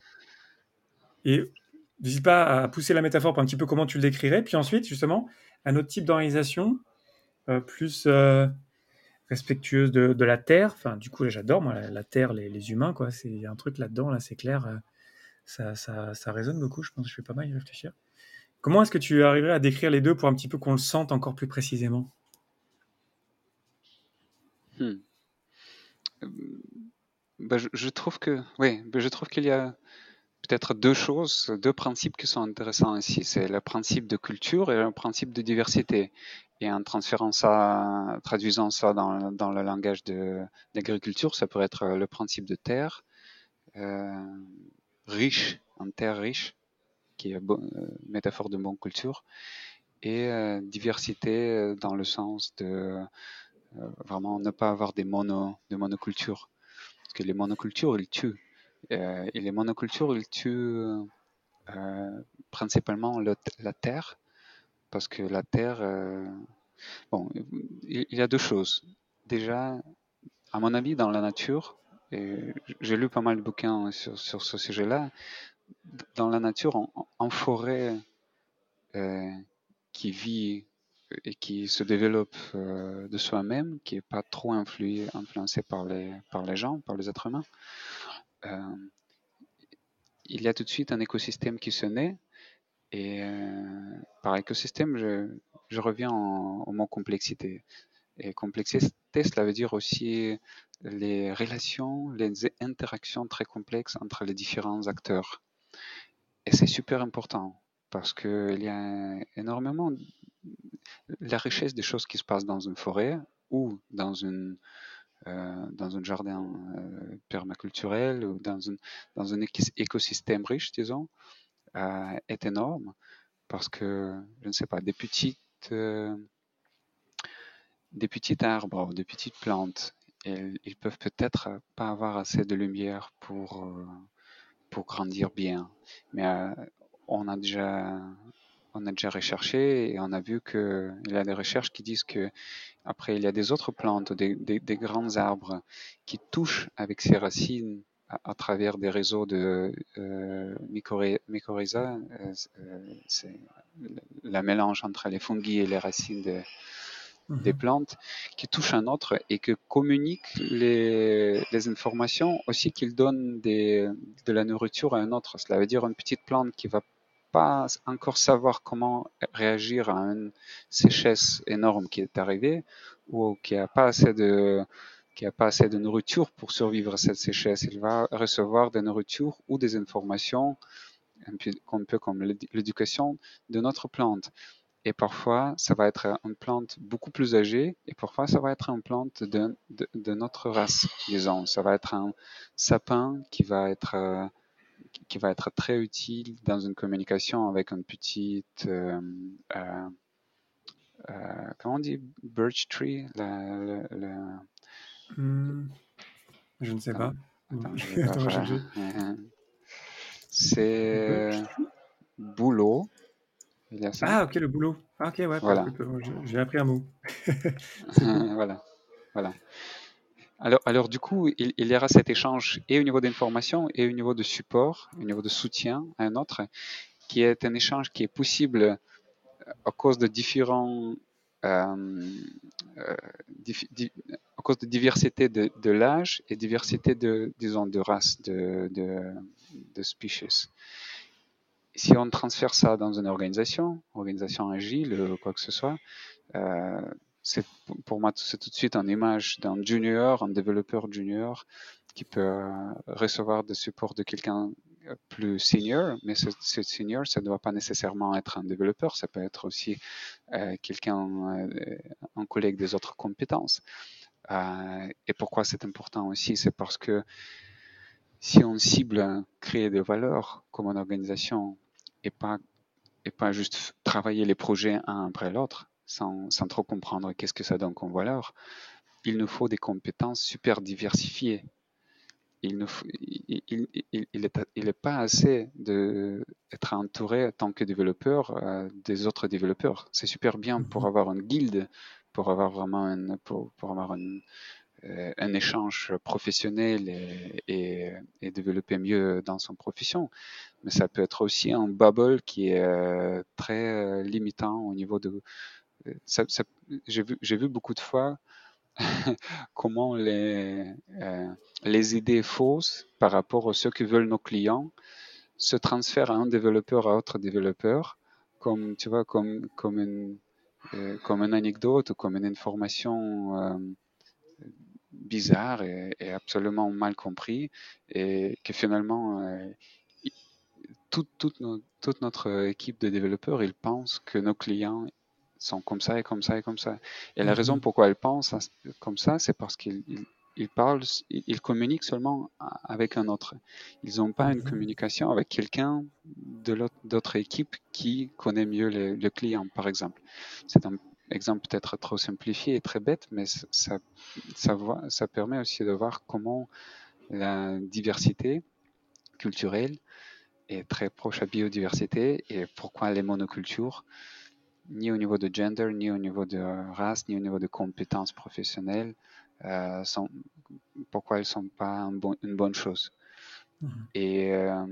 A: et n'hésite pas à pousser la métaphore pour un petit peu comment tu le décrirais. Puis ensuite justement un autre type d'organisation euh, plus respectueuse de, la terre. Enfin du coup j'adore moi la, terre les, humains quoi. C'est un truc là dedans là c'est clair ça, ça, ça, résonne beaucoup je pense que je vais pas mal y réfléchir. Comment est-ce que tu arriverais à décrire les deux pour un petit peu qu'on le sente encore plus précisément?
B: Hmm. Ben, je, trouve que, oui, ben, je trouve qu'il y a peut-être deux choses, deux principes qui sont intéressants ici. C'est le principe de culture et le principe de diversité. Et en transférant ça, traduisant ça dans, le langage de l'agriculture, ça pourrait être le principe de terre, euh, riche, en terre riche, qui est bon, euh, métaphore de bonne culture, et euh, diversité dans le sens de euh, vraiment ne pas avoir des mono, de monocultures. Parce que les monocultures, ils tuent. Euh, et les monocultures, ils tuent euh, principalement la terre. Parce que la terre, bon, il, y a deux choses. Déjà, à mon avis, dans la nature, et j'ai lu pas mal de bouquins sur, sur ce sujet-là, dans la nature, en, forêt, qui vit et qui se développe de soi-même, qui n'est pas trop influencé par les, par les gens, par les êtres humains, il y a tout de suite un écosystème qui se naît. Et par écosystème, je reviens au mot complexité. Et complexité, cela veut dire aussi les relations, les interactions très complexes entre les différents acteurs. Et c'est super important parce qu'il y a énormément la richesse des choses qui se passent dans une forêt ou dans une euh, dans un jardin euh, permaculturel ou dans, une, dans un écosystème riche, disons, euh, est énorme parce que, je ne sais pas, des petites, des petits arbres, des petites plantes, ils, ils peuvent peut-être pas avoir assez de lumière pour, pour grandir bien. Mais on a déjà on a déjà recherché et on a vu qu'il y a des recherches qui disent que après il y a des autres plantes, des, des, grands arbres qui touchent avec ses racines à, travers des réseaux de euh, mycorrhiza, euh, euh, c'est la mélange entre les fungi et les racines des mhm. plantes, qui touchent un autre et que communiquent les, les informations aussi qu'ils donnent des, de la nourriture à un autre. Cela veut dire une petite plante qui va pas encore savoir comment réagir à une sécheresse énorme qui est arrivée ou qui a pas assez de qui a pas assez de nourriture pour survivre à cette sécheresse. Il va recevoir des nourritures ou des informations un peu, comme l'éducation de notre plante. Et parfois, ça va être une plante beaucoup plus âgée, et parfois, ça va être une plante de, de, notre race, disons. Ça va être un sapin qui va être euh, qui va être très utile dans une communication avec une petite, euh, euh, euh, comment on dit, birch tree,
A: hmm. je ne sais pas.
B: C'est boulot.
A: Ah, ok, le boulot. Ah, ok, ouais. Voilà. J'ai appris un mot.
B: voilà. Voilà. Alors, alors du coup, il, y aura cet échange et au niveau d'information et au niveau de support, au niveau de soutien à un autre, qui est un échange qui est possible euh, à cause de différents, euh, euh à cause de diversité de, de l'âge et diversité de, disons, de race, de, de, de species. Si on transfère ça dans une organisation, organisation agile, quoi que ce soit, euh, pour moi c'est tout de suite une image d'un junior, un développeur junior qui peut euh, recevoir des supports de quelqu'un euh, plus senior, mais ce, senior, ça ne doit pas nécessairement être un développeur, ça peut être aussi euh, quelqu'un, un collègue des autres compétences. Et pourquoi c'est important aussi, c'est parce que si on cible créer des valeurs comme une organisation et pas, et pas juste travailler les projets un après l'autre, sans, sans trop comprendre qu'est-ce que ça donne comme valeur, il nous faut des compétences super diversifiées. Il ne il, il, il, est, il est pas assez d'être entouré en tant que développeur euh, des autres développeurs. C'est super bien pour mhm. avoir une guilde, pour avoir vraiment un, pour, pour avoir une, euh, un échange professionnel et, et, et, développer mieux dans son profession. Mais ça peut être aussi un bubble qui est euh, très limitant au niveau de, j'ai vu, beaucoup de fois comment les, euh, les idées fausses par rapport à ce que veulent nos clients se transfèrent à un développeur à autre développeur, comme tu vois, comme comme une euh, comme une anecdote ou comme une information euh, bizarre et, absolument mal compris, et que finalement toute, toute, toute, notre équipe de développeurs, ils pensent que nos clients sont comme ça et comme ça et comme ça. Et la raison mhm. pourquoi elles pensent comme ça, c'est parce qu'ils ils, parlent, ils, communiquent seulement avec un autre. Ils n'ont pas une mhm. communication avec quelqu'un de d'autre équipe qui connaît mieux le, client, par exemple. C'est un exemple peut-être trop simplifié et très bête, mais ça, ça, ça permet aussi de voir comment la diversité culturelle est très proche à biodiversité et pourquoi les monocultures ni au niveau de gender, ni au niveau de race, ni au niveau de compétences professionnelles, euh, sont, pourquoi elles ne sont pas une bonne chose. Mhm. Et, euh,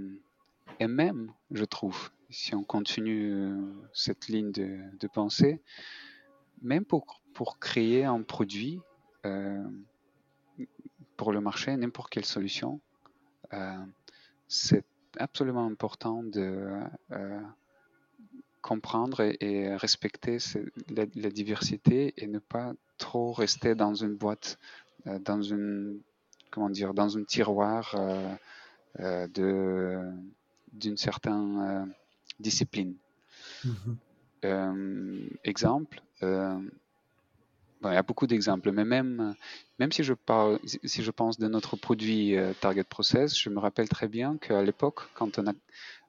B: et même, je trouve, si on continue cette ligne de, de pensée, même pour, pour créer un produit pour le marché, n'importe quelle solution, c'est absolument important de comprendre et, respecter la, diversité et ne pas trop rester dans une boîte, euh, dans une comment dire, dans un tiroir euh, euh, de d'une certaine discipline. Mm-hmm. exemple, il y a beaucoup d'exemples, mais même, même si, je parle, si je pense de notre produit Target Process, je me rappelle très bien qu'à l'époque, quand on a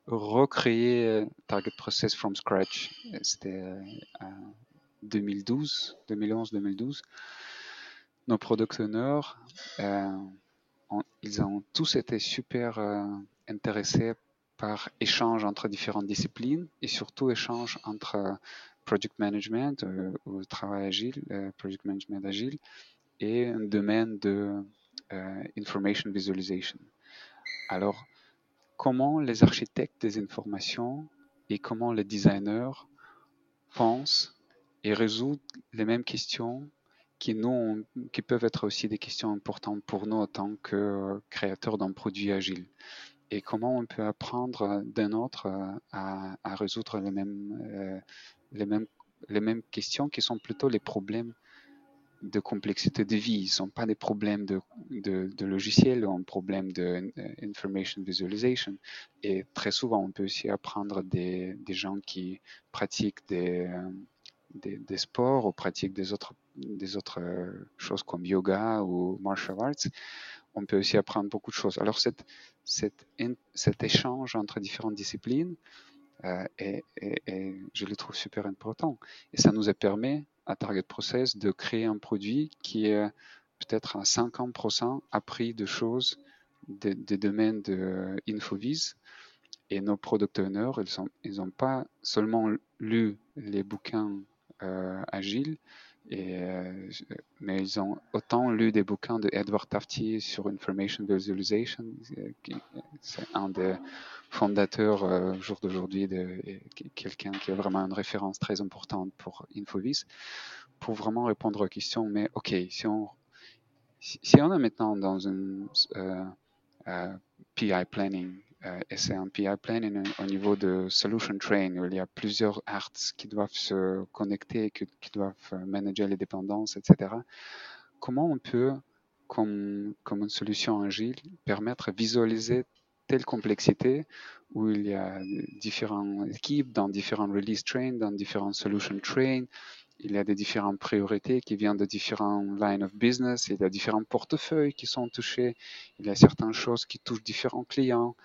B: recréer euh, Target Process from scratch. C'était 2012, 2011-2012. Nos product owners, euh, ils ont tous été super euh, intéressés par échange entre différentes disciplines et surtout échange entre project management ou travail agile, project management agile et un domaine de information visualization. Alors, comment les architectes des informations et comment les designers pensent et résoudent les mêmes questions qui, nous, qui peuvent être aussi des questions importantes pour nous en tant que créateurs d'un produit agile. Et comment on peut apprendre d'un autre à, résoudre les mêmes, euh, les, mêmes, les mêmes questions qui sont plutôt les problèmes de complexité de vie. Ils sont pas des problèmes de, de, logiciel ou un problème de euh, information visualization. Et très souvent, on peut aussi apprendre des, gens qui pratiquent des, euh, des, sports ou pratiquent des autres, euh, choses comme yoga ou martial arts. On peut aussi apprendre beaucoup de choses. Alors, cet échange entre différentes disciplines, je le trouve super important. Et ça nous a permis à Target Process de créer un produit qui est peut-être à 50% appris de choses des, domaines de InfoVis. Et nos product owners, ils n'ont ils pas seulement lu les bouquins euh, agiles, euh, mais ils ont autant lu des bouquins de Edward Tafti sur Information Visualization, euh, c'est un des fondateurs euh, au jour d'aujourd'hui, quelqu'un qui est vraiment une référence très importante pour Infovis, pour vraiment répondre aux questions. Mais ok, si on, si, on est maintenant dans un PI planning, euh, et c'est un PI planning au niveau de Solution Train où il y a plusieurs arts qui doivent se connecter, qui, doivent euh, manager les dépendances, etc. Comment on peut, comme, comme une solution agile, permettre de visualiser telle complexité où il y a différentes équipes dans différents release trains, dans différents solution trains, il y a des différentes priorités qui viennent de différents lines of business, il y a différents portefeuilles qui sont touchés, il y a certaines choses qui touchent différents clients,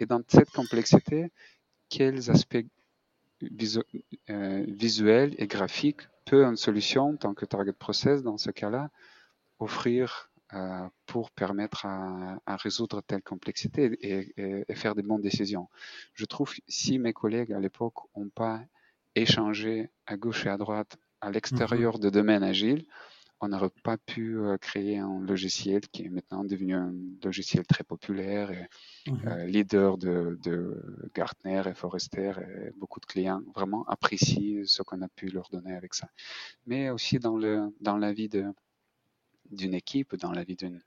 B: et dans cette complexité, quels aspects euh, visuels et graphiques peut une solution, tant que target process, dans ce cas-là, offrir euh, pour permettre à, résoudre telle complexité et, faire des bonnes décisions? Je trouve si mes collègues à l'époque n'ont pas échangé à gauche et à droite à l'extérieur mm-hmm. de domaine agile, on n'aurait pas pu euh, créer un logiciel qui est maintenant devenu un logiciel très populaire et mmh euh, leader de, Gartner et Forrester et beaucoup de clients vraiment apprécient ce qu'on a pu leur donner avec ça. Mais aussi dans, le, dans la vie d'une équipe, dans la vie d'une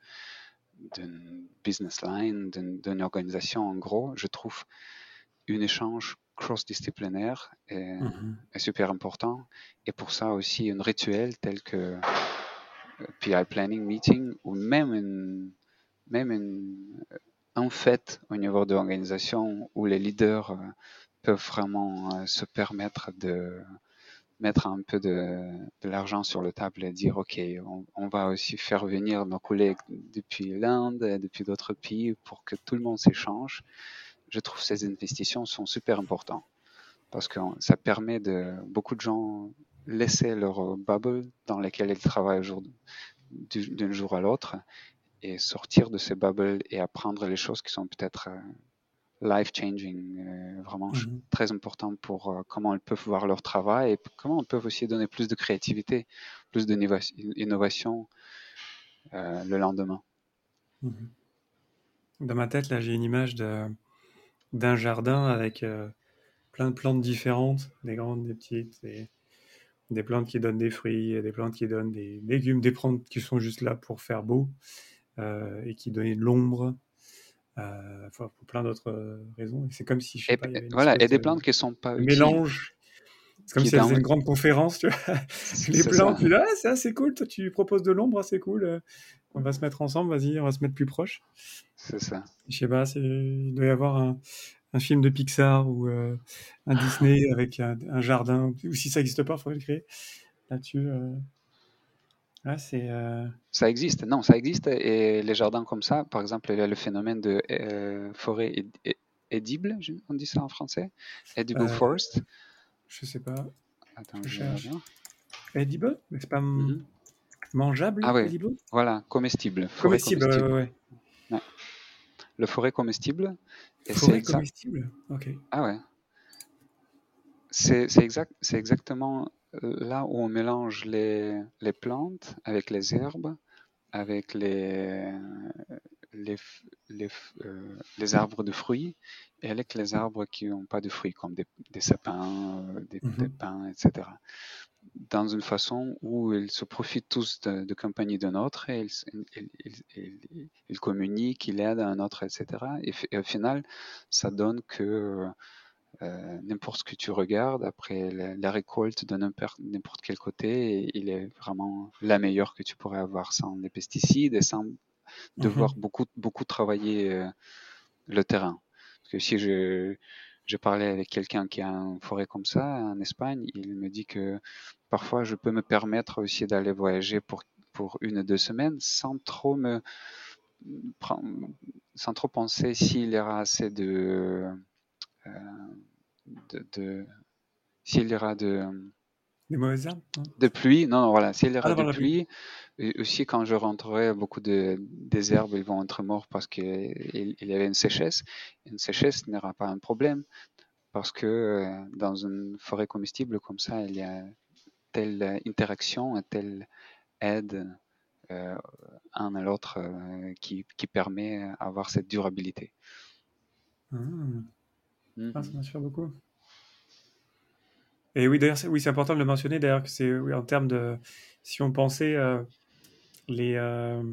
B: business line, d'une organisation en gros, je trouve un échange cross-disciplinaire est, mmh est, super important. Et pour ça aussi, un rituel tel que PI planning meeting ou même une, même une, un fait au niveau de l'organisation où les leaders euh, peuvent vraiment euh, se permettre de mettre un peu de, l'argent sur le table et dire ok on, va aussi faire venir nos collègues depuis l'Inde et depuis d'autres pays pour que tout le monde s'échange. Je trouve ces investitions sont super importantes parce que ça permet de beaucoup de gens laisser leur bubble dans laquelle ils travaillent d'un jour à l'autre et sortir de ces bubbles et apprendre les choses qui sont peut-être euh, life-changing, euh, vraiment mhm. très important pour euh, comment ils peuvent voir leur travail et comment ils peuvent aussi donner plus de créativité, plus d'innovation le lendemain.
A: Mhm. Dans ma tête, là, j'ai une image d'un jardin avec plein de plantes différentes, des grandes, des petites, des, des plantes qui donnent des fruits, des plantes qui donnent des légumes, des plantes qui sont juste là pour faire beau euh, et qui donnent de l'ombre. Euh, pour plein d'autres raisons. C'est comme si je sais
B: et,
A: pas, il y avait
B: voilà, et des
A: de
B: plantes qui sont pas
A: mélange. C'est comme si faisait une grande conférence, tu vois. Les plantes, tu dis, ah, c'est assez cool, toi tu proposes de l'ombre, ah, c'est cool. euh, On va se mettre ensemble, vas-y, on va se mettre plus proche.
B: C'est ça.
A: Je sais pas, il doit y avoir un, un film de Pixar ou euh, un Disney avec un, un jardin, ou si ça n'existe pas, il faudrait le créer. Là-dessus, euh, ah, c'est. euh,
B: Ça existe, non, ça existe. Et les jardins comme ça, par exemple, il y a le phénomène de euh, forêt édible, on dit ça en français, edible forest?
A: je sais pas.
B: Attends,
A: je
B: je
A: cherche. Edible? Mais c'est pas m-
B: Mhm.
A: mangeable
B: Ah
A: edible?
B: Voilà, comestible.
A: Comestible, ouais, ouais.
B: Le forêt comestible. Et
A: Forêt
B: exact.
A: comestible Ok.
B: Ah ouais. C'est exact, exactement euh, là où on mélange les, les plantes avec les herbes, avec les, les, les, euh, les arbres de fruits et avec les arbres qui n'ont pas de fruits, comme des, des sapins, euh, des,
A: Mhm.
B: des pins, etc. Dans une façon où ils se profitent tous de, de compagnie d'un autre et ils, s- ils, ils- ils- ils communiquent, ils aident un autre, etc. Et, au final, ça donne que euh, n'importe ce que tu regardes, après la, la récolte de n'importe n'importe quel côté, il est vraiment la meilleure que tu pourrais avoir sans les pesticides et sans devoir beaucoup, beaucoup travailler euh, le terrain. Parce que si je, je parlais avec quelqu'un qui a une forêt comme ça en Espagne, il me dit que parfois je peux me permettre aussi d'aller voyager pour, pour une ou deux semaines sans trop me sans trop penser s'il y aura assez de, euh, de, de- s'il y aura de,
A: Des mauvaises herbes non?
B: De pluie, non, non, voilà, s'il y aura
A: Ah,
B: de pluie, et aussi quand je rentrerai, beaucoup de, des herbes ils vont être morts parce qu'il il y avait une sécheresse. Une sécheresse n'aura pas un problème parce que euh, dans une forêt comestible comme ça, il y a telle interaction, telle aide euh, un à l'autre euh, qui, qui permet d'avoir cette durabilité.
A: Ah, ça m'inspire beaucoup. Et oui, d'ailleurs, c'est oui, c'est important de le mentionner, d'ailleurs, que c'est oui, en termes de. Si on pensait euh, les. euh,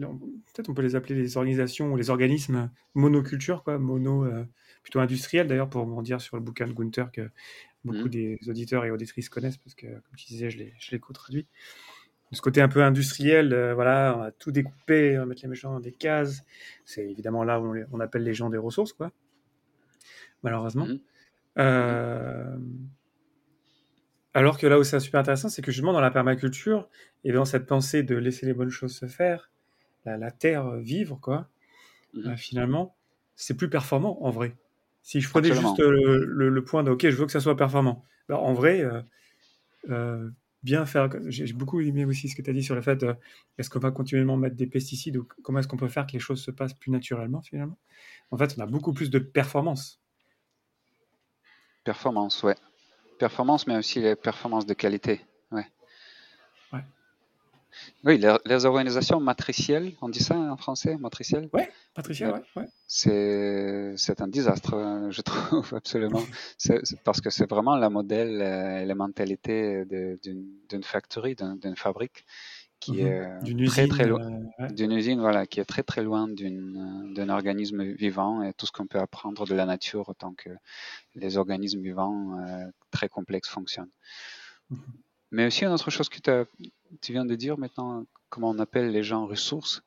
A: Peut-être on peut les appeler les organisations ou les organismes monoculture, quoi, mono, euh, plutôt industriels, d'ailleurs, pour en dire sur le bouquin de Gunther que beaucoup
B: Mhm.
A: des auditeurs et auditrices connaissent, parce que, comme tu disais, je l'ai co-traduit. De ce côté un peu industriel, voilà, on va tout découper, on va mettre les méchants dans des cases. C'est évidemment là où on, les- on appelle les gens des ressources, quoi, malheureusement.
B: Mhm.
A: Euh, alors que là où c'est super intéressant, c'est que justement dans la permaculture et dans cette pensée de laisser les bonnes choses se faire, la, la terre euh, vivre, quoi,
B: Mhm.
A: euh, finalement, c'est plus performant en vrai. Si je prenais
B: Absolument.
A: juste euh, le, le- le point de OK, je veux que ça soit performant, ben, en vrai, euh, euh, bien faire. J'ai beaucoup aimé aussi ce que tu as dit sur le fait est-ce qu'on va continuellement mettre des pesticides ou comment est-ce qu'on peut faire que les choses se passent plus naturellement finalement? En fait, on a beaucoup plus de performance.
B: Performance, ouais. Performance, mais aussi les performances de qualité. Ouais.
A: Ouais.
B: Oui, les, les organisations matricielles, on dit ça en français, matricielles,
A: Ouais, Patricia,
B: Ouais.
A: ouais.
B: c'est un désastre, euh, je trouve, absolument. Parce que c'est vraiment la modèle euh, et la mentalité d'une factory, d'un- d'une fabrique qui
A: Mhm.
B: est euh,
A: D'une
B: très
A: usine.
B: très loin.
A: euh, ouais.
B: d'une usine voilà, qui est très très loin d'une, euh, d'un organisme vivant et tout ce qu'on peut apprendre de la nature autant que les organismes vivants euh, très complexes fonctionnent.
A: Mhm.
B: Mais aussi une autre chose que tu viens de dire maintenant, comment on appelle les gens ressources.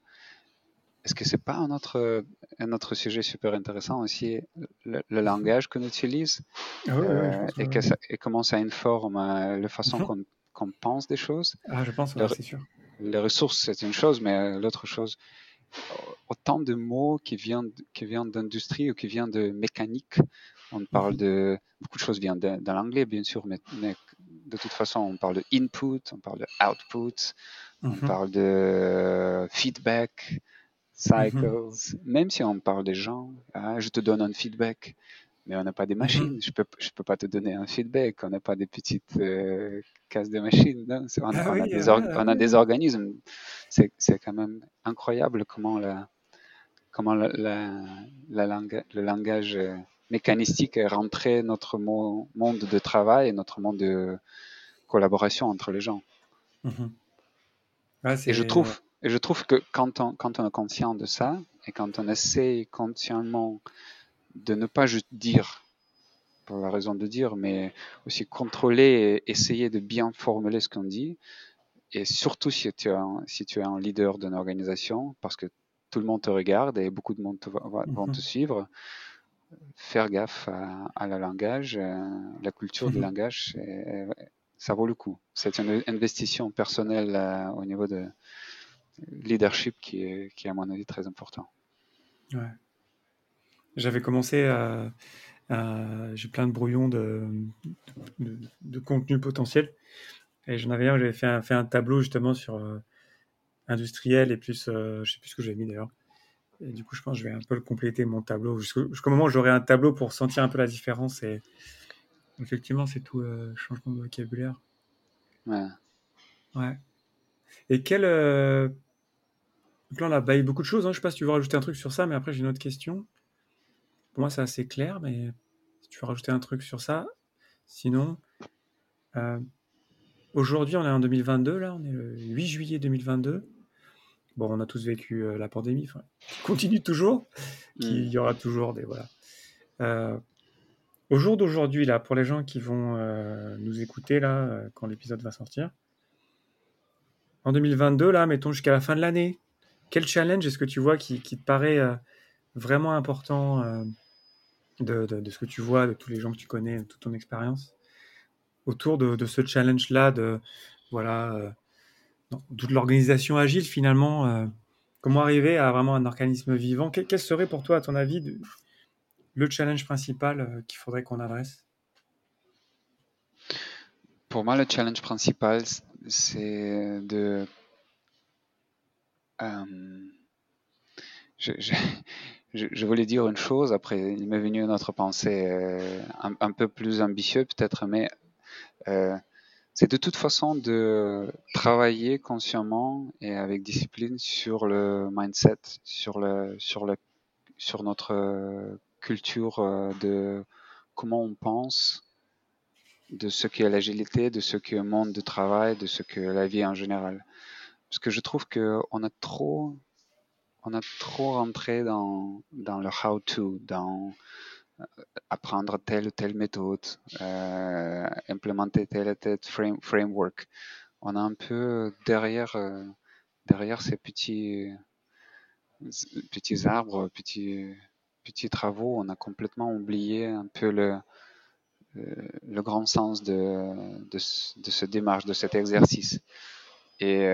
B: Est-ce que c'est pas un autre, un autre sujet super intéressant aussi, le, le langage qu'on utilise
A: ouais, pense,
B: et, que ça, et comment ça informe euh, la façon
A: Mhm.
B: qu'on qu'on pense des choses?
A: Ah, je pense, ouais,
B: le-
A: c'est sûr.
B: Les ressources, c'est une chose, mais euh, l'autre chose, autant de mots qui viennent, qui viennent d'industrie ou qui viennent de mécanique. On parle
A: Mhm.
B: de beaucoup de choses viennent de, de l'anglais, bien sûr, mais, mais de toute façon, on parle de input, on parle de output, on
A: Mhm.
B: parle de feedback, cycles. Même si on parle des gens, ah, je te donne un feedback, mais on n'a pas des machines. Je peux, je peux pas te donner un feedback. On n'a pas des petites euh, cases de machines. non. C'est- On, a-
A: Ah
B: on a
A: oui,
B: des
A: ah
B: org-
A: ouais,
B: on a
A: ah
B: des organismes. C'est quand même incroyable comment, la, comment la, la- la langue- le langage euh, mécanistique et rentrer notre monde de travail et notre monde de collaboration entre les gens. Mhm. et je trouve, et je trouve que quand on, quand on est conscient de ça et quand on essaie consciemment de ne pas juste dire pour la raison de dire, mais aussi contrôler et essayer de bien formuler ce qu'on dit. Et surtout si tu, es un, si tu es un leader d'une organisation, parce que tout le monde te regarde et beaucoup de monde te, vont te mhm. suivre, faire gaffe à, la langage, euh, la culture du mhm. langage, ça vaut le coup. C'est une investition personnelle euh, au niveau de leadership qui est, qui est, à mon avis, très important.
A: Ouais. J'avais commencé à j'ai plein de brouillons de, de, contenu potentiel. Et j'en avais un, j'avais fait un, fait un tableau justement sur euh, industriel et plus, euh, je sais plus ce que j'avais mis d'ailleurs. Et du coup, je pense que je vais un peu le compléter mon tableau jusqu'au moment où j'aurai un tableau pour sentir un peu la différence. Et effectivement, c'est tout euh, changement de vocabulaire. Ouais. Ouais. Et quel. Donc là, on a baillé beaucoup de choses. Hein. Je sais pas si tu veux rajouter un truc sur ça, mais après, j'ai une autre question. Pour moi, c'est assez clair, mais si tu veux rajouter un truc sur ça, sinon, euh, aujourd'hui, on est en 2022, là, on est le 8 juillet 2022. Bon, on a tous vécu euh, la pandémie, enfin, continue toujours, mm. il y aura toujours des. Voilà. Euh, au jour d'aujourd'hui, là, pour les gens qui vont nous écouter, là, quand l'épisode va sortir, en 2022, là, mettons jusqu'à la fin de l'année, quel challenge est-ce que tu vois qui, qui te paraît vraiment important de, ce que tu vois, de tous les gens que tu connais, de toute ton expérience, autour de, ce challenge-là, de voilà, euh, toute l'organisation agile finalement. Euh, comment arriver à vraiment un organisme vivant? Quel, serait pour toi, à ton avis, le challenge principal euh, qu'il faudrait qu'on adresse?
B: Pour moi, le challenge principal, c'est de je, voulais dire une chose, après il m'est venu une autre pensée euh, un, peu plus ambitieuse peut-être, mais euh, c'est de toute façon de travailler consciemment et avec discipline sur le mindset, sur, le, sur, le, sur notre culture euh, de comment on pense, de ce qu'est l'agilité, de ce qu'est le monde du travail, de ce que la vie en général. Parce que je trouve qu'on a trop on a trop rentré dans, dans le how-to, dans euh, apprendre telle ou telle méthode, euh, implémenter tel ou tel framework. On a un peu derrière, euh, derrière ces petits, petits arbres, petits, petits travaux, on a complètement oublié un peu le, le grand sens de, de, de ce démarche, de cet exercice. Et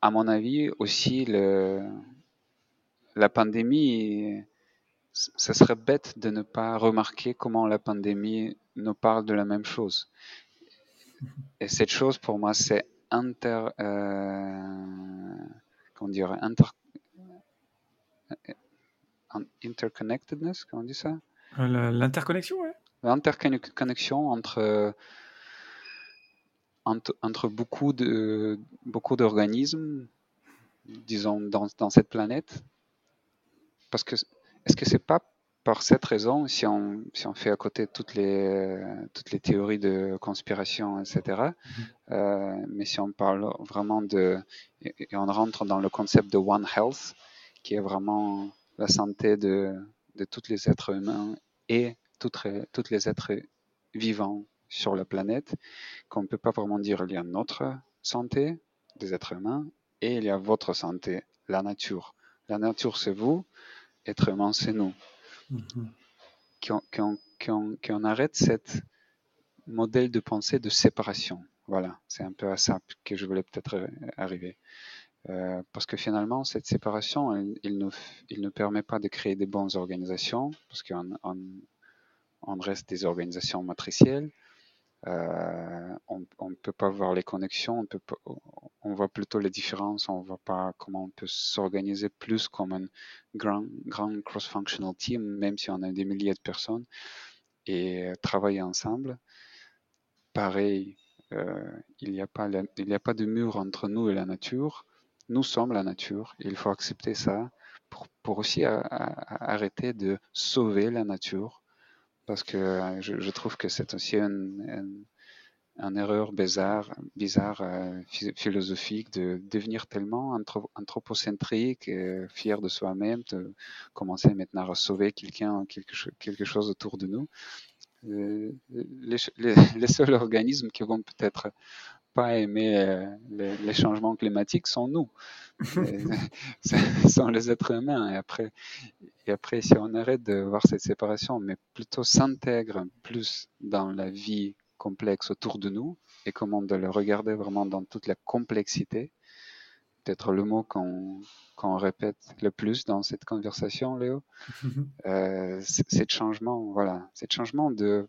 B: à mon avis, aussi, le, la pandémie, ce serait bête de ne pas remarquer comment la pandémie nous parle de la même chose. Et cette chose, pour moi, c'est inter, euh, comment dire, inter, interconnectedness, comment on dit ça?
A: Euh, L'interconnexion, oui.
B: L'interconnexion entre entre, beaucoup de beaucoup d'organismes, disons dans, dans, cette planète, parce que est-ce que c'est pas par cette raison, si on, si on fait à côté toutes les, toutes les théories de conspiration, etc., mm-hmm. euh, mais si on parle vraiment de, et, on rentre dans le concept de One Health, qui est vraiment la santé de, de tous les êtres humains et toutes, toutes les êtres vivants sur la planète qu'on ne peut pas vraiment dire il y a notre santé des êtres humains et il y a votre santé, la nature. La nature, c'est vous, être humain, c'est nous. Mm Qu'on arrête cette modèle de pensée de séparation. Voilà, c'est un peu à ça que je voulais peut-être arriver. Euh, parce que finalement, cette séparation, ne, il ne permet pas de créer des bonnes organisations, parce qu'on on reste des organisations matricielles. Euh, on ne peut pas voir les connexions, on, peut on voit plutôt les différences, on voit pas comment on peut s'organiser plus comme un grand, grand cross-functional team, même si on a des milliers de personnes, et travailler ensemble. Pareil, euh, il n'y a, pas a pas de mur entre nous et la nature. Nous sommes la nature, il faut accepter ça pour, aussi arrêter de sauver la nature, parce que je, trouve que c'est aussi une, erreur bizarre, bizarre euh, philosophique de devenir tellement anthropocentrique, et fier de soi-même, de commencer maintenant à sauver quelqu'un, quelque, quelque chose autour de nous. Euh, les, seuls organismes qui vont peut-être pas aimer euh, les, changements climatiques sont nous, sont les êtres humains. Et après, et après, si on arrête de voir cette séparation, mais plutôt s'intègre plus dans la vie complexe autour de nous et comment de le regarder vraiment dans toute la complexité, peut-être le mot qu'on répète le plus dans cette conversation, Léo, euh, c'est changement, voilà, c'est changement de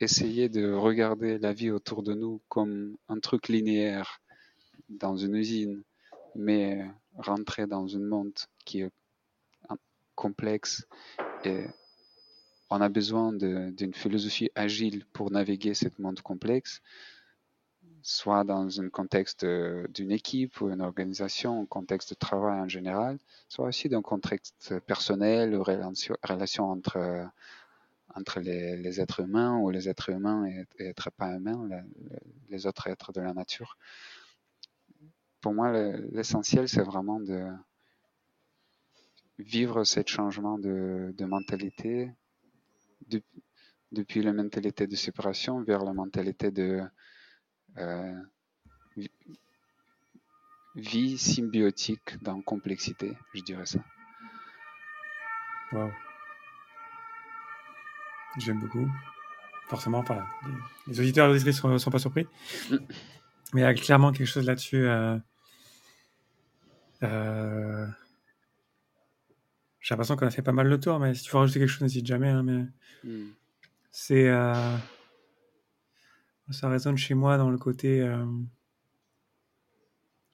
B: essayer de regarder la vie autour de nous comme un truc linéaire dans une usine, mais rentrer dans un monde qui est complexe et on a besoin d'une philosophie agile pour naviguer ce monde complexe, soit dans un contexte d'une équipe ou une organisation, un contexte de travail en général, soit aussi dans un contexte personnel, relation, relation entre entre les, êtres humains ou les êtres humains et, et êtres pas humains, les autres êtres de la nature. Pour moi, l'essentiel, c'est vraiment de vivre ce changement de, mentalité depuis la mentalité de séparation vers la mentalité de euh, vie symbiotique dans complexité, je dirais ça.
A: Wow. J'aime beaucoup. Forcément, pas. Les, auditeurs et les auditrices ne sont, pas surpris. Mm. Mais il y a clairement quelque chose là-dessus. Euh, euh, j'ai l'impression qu'on a fait pas mal le tour, mais si tu veux rajouter quelque chose, n'hésite jamais. Hein, mais mm. c'est. Euh, ça résonne chez moi dans le côté.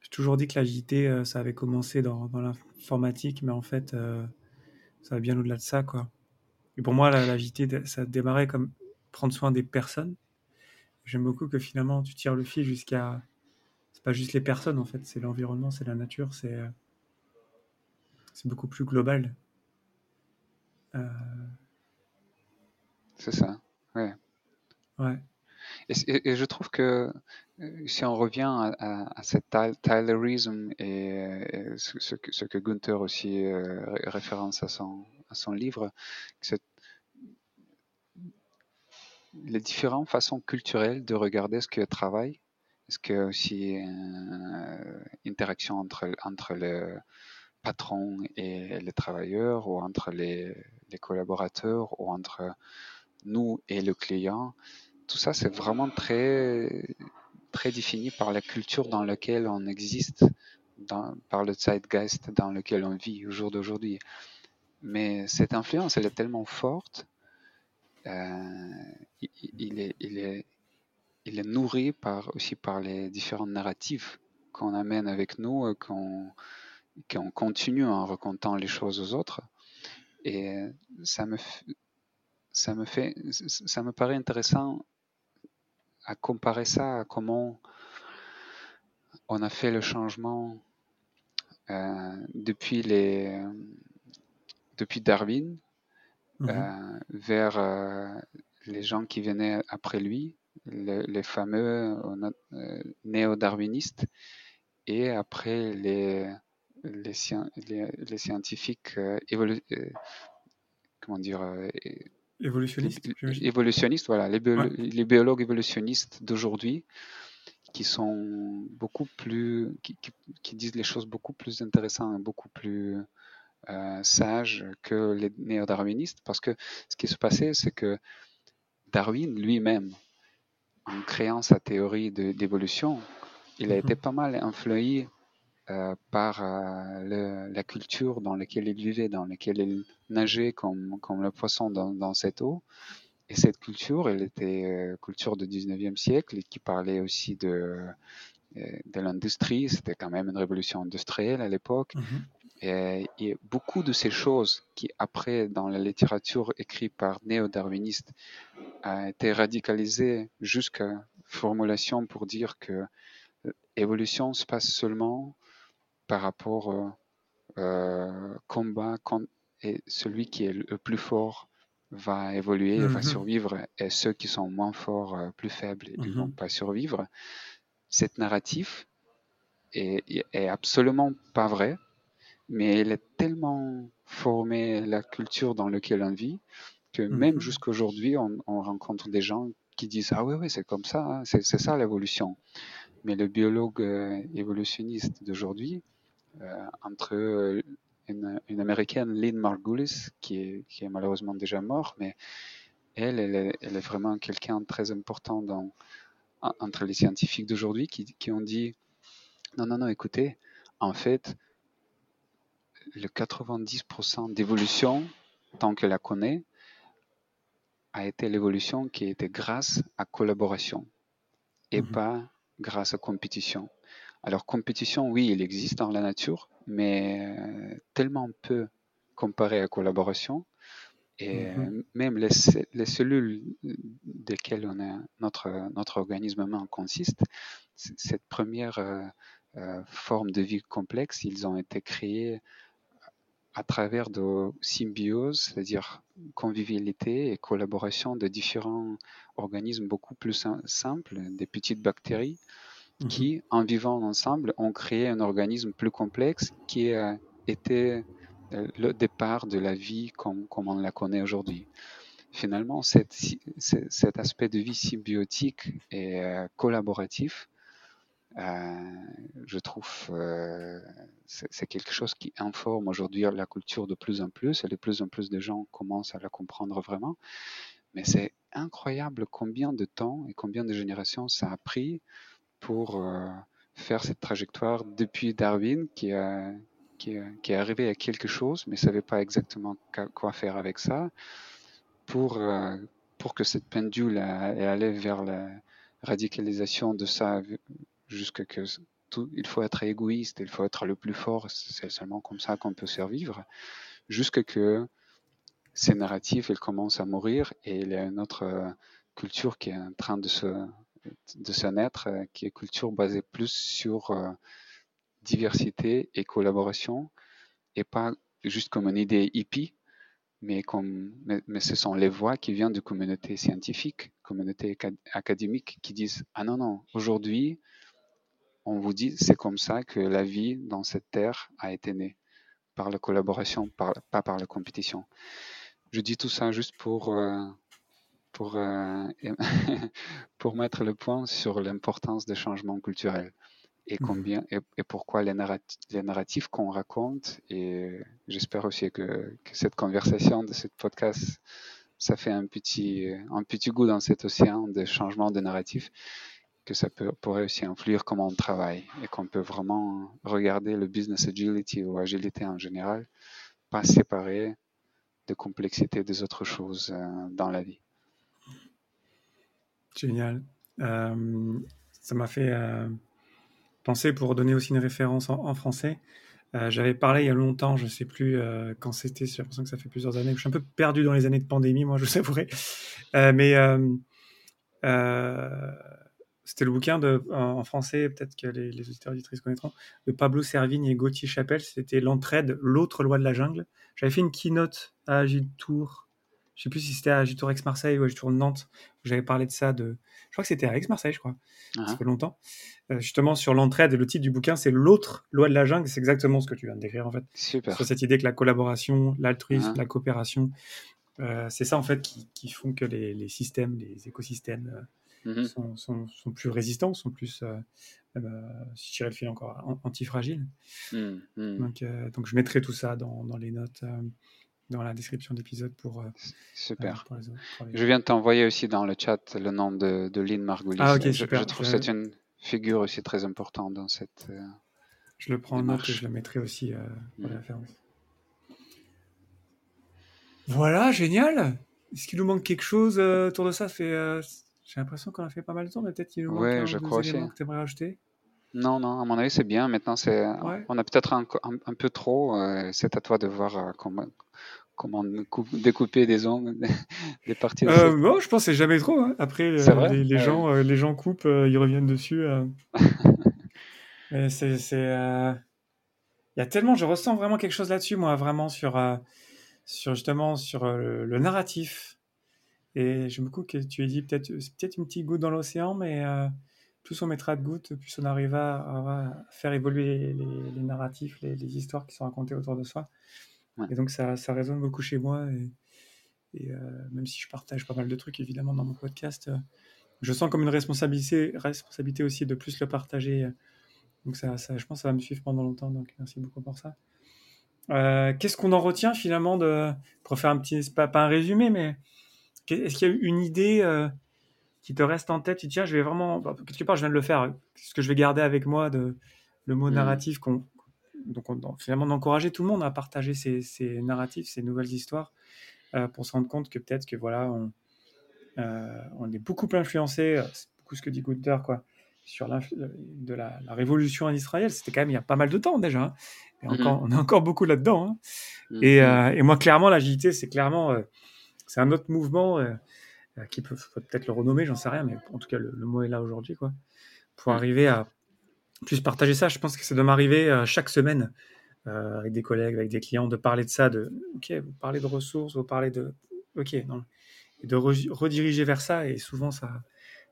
A: J'ai toujours dit que l'agilité, ça avait commencé dans, dans l'informatique, mais en fait, ça va bien au-delà de ça, quoi. Et pour moi, la, la ça démarrait comme prendre soin des personnes. J'aime beaucoup que finalement, tu tires le fil jusqu'à. C'est pas juste les personnes, en fait, c'est l'environnement, c'est la nature, c'est. Euh, c'est beaucoup plus global.
B: Euh, c'est ça, ouais.
A: Ouais.
B: Et, je trouve que si on revient à, à, Tylerism et, ce, que, ce, Gunther aussi référence à son, à livre, les différentes façons culturelles de regarder ce que travail, est-ce que aussi une interaction entre, entre le patron et les travailleurs, ou entre les collaborateurs, ou entre nous et le client, tout ça c'est vraiment très très défini par la culture dans laquelle on existe, par le zeitgeist dans lequel on vit au jour d'aujourd'hui. Mais cette influence, elle est tellement forte, euh, il, est, nourri aussi par les différentes narratifs qu'on amène avec nous, qu'on qu'on continue en racontant les choses aux autres. Et ça me, ça me fait, ça me paraît intéressant à comparer ça à comment on a fait le changement euh, depuis les, depuis Darwin mhm. euh, vers euh, les gens qui venaient après lui, les fameux euh, néo-darwinistes, et après les, les, les, scientifiques comment dire
A: évolutionnistes
B: voilà. Les, les biologues évolutionnistes d'aujourd'hui qui sont beaucoup plus qui, qui, disent les choses beaucoup plus intéressantes beaucoup plus euh, sage que les néo-darwinistes, parce que ce qui se passait, c'est que Darwin lui-même, en créant sa théorie d'évolution, il a mhm. été pas mal influé par euh, la culture dans laquelle il vivait, dans laquelle il nageait comme, comme le poisson dans, dans cette eau. Et cette culture, elle était culture du 19e siècle, qui parlait aussi de, de l'industrie. C'était quand même une révolution industrielle à l'époque. Mhm. Et, beaucoup de ces choses qui, après, dans la littérature écrite par néo-darwinistes, a été radicalisées jusqu'à formulation pour dire que l'évolution se passe seulement par rapport combat et celui qui est le plus fort va évoluer, va mhm. survivre, et ceux qui sont moins forts, plus faibles, ils ne vont mhm. pas survivre. Cette narratif est, est absolument pas vrai, mais elle est tellement formée la culture dans laquelle on vit que même mhm. jusqu'à aujourd'hui, on, rencontre des gens qui disent ah oui oui c'est comme ça, hein, c'est ça l'évolution. Mais le biologue euh, évolutionniste d'aujourd'hui, euh, entre euh, une, américaine, Lynn Margulis, qui est, qui est malheureusement déjà morte, mais elle, elle est, elle est vraiment quelqu'un de très important dans, entre les scientifiques d'aujourd'hui qui, qui ont dit non non non écoutez, en fait le 90% d'évolution, tant que la connaît, a été l'évolution qui était grâce à collaboration et mhm. pas grâce à compétition. Alors compétition, oui, il existe dans la nature, mais euh, tellement peu comparé à collaboration. Et mhm. même les, les, cellules desquelles on a, notre, notre organisme humain consiste, cette première euh, euh, forme de vie complexe, ils ont été créés à travers de symbiose, c'est-à-dire convivialité et collaboration de différents organismes beaucoup plus simples, des petites bactéries, mhm. qui, en vivant ensemble, ont créé un organisme plus complexe qui a été euh, le départ de la vie comme, comme on la connaît aujourd'hui. Finalement, cet aspect de vie symbiotique et euh, collaboratif euh, je trouve euh, c'est quelque chose qui informe aujourd'hui la culture de plus en plus et de plus en plus de gens commencent à la comprendre vraiment. Mais c'est incroyable combien de temps et combien de générations ça a pris pour euh, faire cette trajectoire depuis Darwin qui, a, qui, qui, est arrivé à quelque chose mais ne savait pas exactement quoi faire avec ça pour, pour que cette pendule ait allé vers la radicalisation de ça jusqu'à que tout, il faut être égoïste, il faut être le plus fort, c'est seulement comme ça qu'on peut survivre, jusqu'à que ces narratifs ils commencent à mourir et il y a une autre euh, culture qui est en train de se, de se naître, euh, qui est culture basée plus sur euh, diversité et collaboration et pas juste comme une idée hippie, mais, comme, mais, mais, ce sont les voix qui viennent de communautés scientifiques, communautés académiques qui disent Ah non, non, aujourd'hui, on vous dit c'est comme ça que la vie dans cette terre a été née, par la collaboration, pas par la compétition. Je dis tout ça juste pour, euh, pour, euh, pour mettre le point sur l'importance des changements culturels et mmh. combien et, pourquoi les, narratifs qu'on raconte et j'espère aussi que, que, cette conversation de ce podcast ça fait un petit un petit goût dans cet océan de changement de narratifs que ça peut, pourrait aussi influer comment on travaille et qu'on peut vraiment regarder le business agility ou agilité en général, pas séparer de complexité des autres choses euh, dans la vie.
A: Génial. Euh, ça m'a fait euh, penser pour donner aussi une référence en, français. J'avais parlé il y a longtemps, je ne sais plus quand c'était, j'ai l'impression que ça fait plusieurs années, je suis un peu perdu dans les années de pandémie, moi je savourais. mais c'était le bouquin en français, peut-être que les, les auditeurs auditrices connaîtront, de Pablo Servigne et Gauthier Chapelle. C'était l'entraide, l'autre loi de la jungle. J'avais fait une keynote à Agitour. Je sais plus si c'était à Agitour Aix-Marseille ou à Agitour Nantes. J'avais parlé de ça. De... Je crois que c'était à Aix-Marseille, je crois. Ça ah. fait longtemps. Euh, justement, sur l'entraide, le titre du bouquin, c'est L'autre loi de la jungle. C'est exactement ce que tu viens de décrire, en fait.
B: Super.
A: Sur cette idée que la collaboration, l'altruisme, ah. la coopération, euh, c'est ça, en fait, qui, qui font que les, les systèmes, les écosystèmes, euh, Mmh sont, sont, plus résistants, sont plus, si je tirais le fil encore, antifragiles. Mmh, mmh. Donc, donc, je mettrai tout ça dans, dans les notes, dans la description d'épisode pour.
B: super. Je viens de t'envoyer aussi dans le chat le nom de, de Lynn Margulis.
A: Ah, ok,
B: super. Je, trouve que c'est une figure aussi très importante dans cette.
A: je le prends en note et je le mettrai aussi pour la faire. Voilà, génial. Est-ce qu'il nous manque quelque chose autour de ça? J'ai l'impression qu'on a fait pas mal de temps, mais peut-être qu'il nous manque
B: ouais, je crois
A: que tu aimerais rajouter.
B: Non, non, à mon avis, c'est bien. Maintenant, c'est, on a peut-être un, un, peu trop. Euh, c'est à toi de voir euh, comment, comment découper des ongles, des parties.
A: Euh, bon, je pense que c'est jamais trop. Hein. Après, les, les gens, les gens coupent, ils reviennent dessus. c'est, il y a tellement, je ressens vraiment quelque chose là-dessus, moi, vraiment sur, euh, sur justement sur euh, le, narratif. Et je me coup que tu as dit peut-être peut-être une petite goutte dans l'océan, mais euh, plus on mettra de gouttes, plus on arrivera à, faire évoluer les, narratifs, les, histoires qui sont racontées autour de soi. Et donc ça, ça, résonne beaucoup chez moi. Et, même si je partage pas mal de trucs évidemment dans mon podcast, je sens comme une responsabilité, responsabilité aussi de plus le partager donc ça, je pense que ça va me suivre pendant longtemps. Donc merci beaucoup pour ça. Euh, qu'est-ce qu'on en retient finalement de, pour faire un petit, pas, pas un résumé, mais est-ce qu'il y a une idée euh, qui te reste en tête Tu tiens, je vais vraiment, quelque part, je viens de le faire. Ce que je vais garder avec moi de le mot mmh. narratif, qu'on, donc on, finalement d'encourager tout le monde à partager ses, narratifs, ses nouvelles histoires, euh, pour se rendre compte que peut-être que voilà, on, on est beaucoup influencé, c'est beaucoup ce que dit Gunther, quoi, sur de la, révolution industrielle, c'était quand même il y a pas mal de temps déjà. Hein. Et mm-hmm. encore, On est encore beaucoup là-dedans. Hein. Mm-hmm. Et, euh, et, moi, clairement, l'agilité, c'est clairement euh, c'est un autre mouvement euh, qui peut peut-être le renommer, j'en sais rien, mais en tout cas, le, mot est là aujourd'hui. quoi. Pour mm. arriver à plus partager ça, je pense que c'est de m'arriver chaque semaine avec des collègues, avec des clients, de parler de ça, de OK, vous parlez de ressources, vous parlez de OK, non. Et de rediriger vers ça. Et souvent, ça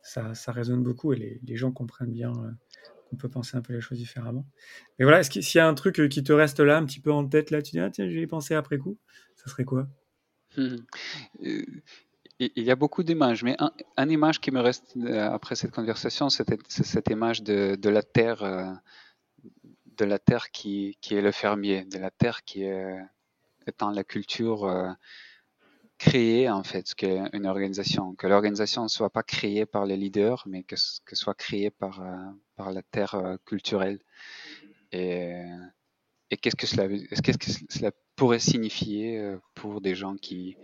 A: ça, résonne beaucoup et les, gens comprennent bien euh, qu'on peut penser un peu les choses différemment. Mais voilà, s'il y a un truc euh, qui te reste là, un petit peu en tête, là, tu dis, ah tiens, j'y pensé après coup, ça serait quoi?
B: Euh, Il y a beaucoup d'images, mais un, image qui me reste après cette conversation, c'est cette image de, la terre, de la terre qui, qui, est le fermier, de la terre qui est étant la culture créer en fait ce qu'est une organisation, que l'organisation ne soit pas créée par les leaders, mais que, que soit créée par, euh, par la terre euh, culturelle. Et, et qu'est-ce que cela, qu'est-ce que cela pourrait signifier euh, pour des gens qui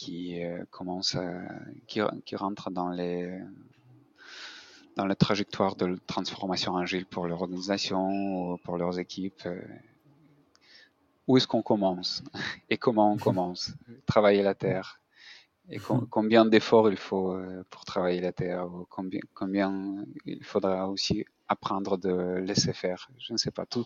B: qui commencent à, qui, qui rentrent dans les dans la trajectoire de transformation agile pour leur organisation ou pour leurs équipes où est-ce qu'on commence et comment on commence? Travailler la terre. Et combien d'efforts il faut euh, pour travailler la terre ou combien, combien il faudra aussi apprendre de laisser faire? Je ne sais pas, tout,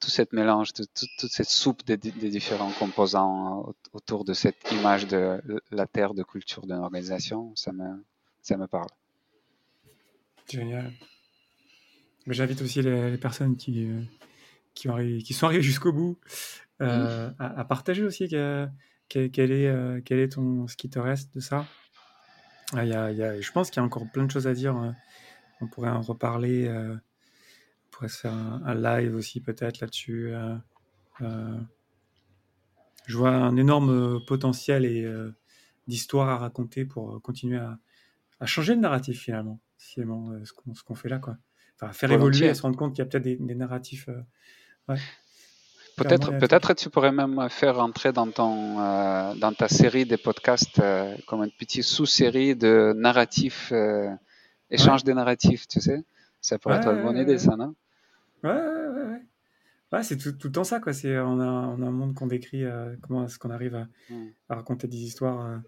B: tout cette mélange, toute cette soupe des, différents composants autour de cette image de la terre de culture d'une organisation, ça me, ça me parle.
A: Génial. J'invite aussi les, personnes qui, euh, qui, ont, qui sont arrivées jusqu'au bout euh, mmh. à, partager aussi quel, quel, est, euh, quel est ton, ce qui te reste de ça. Ah, y a, y a, je pense qu'il y a encore plein de choses à dire. Hein. On pourrait en reparler. Euh, pourrait se faire un, live aussi peut-être là-dessus. je vois un énorme potentiel et d'histoire à raconter pour continuer à, à, changer de narratif finalement. finalement ce qu'on fait là. Quoi. Enfin, faire évoluer et se rendre compte qu'il y a peut-être des, des, narratifs. Ouais.
B: Peut-être, peut-être tu pourrais même faire entrer dans ton, euh, dans ta série des podcasts euh, comme une petite sous-série de narratifs, euh, échange des narratifs, tu sais. Ça pourrait être une bonne idée, ça, non?
A: Ouais, ouais, ouais. ouais. c'est tout, tout, le temps ça, quoi. C'est, on, a, on a un monde qu'on décrit, comment est-ce qu'on arrive à, à, raconter des histoires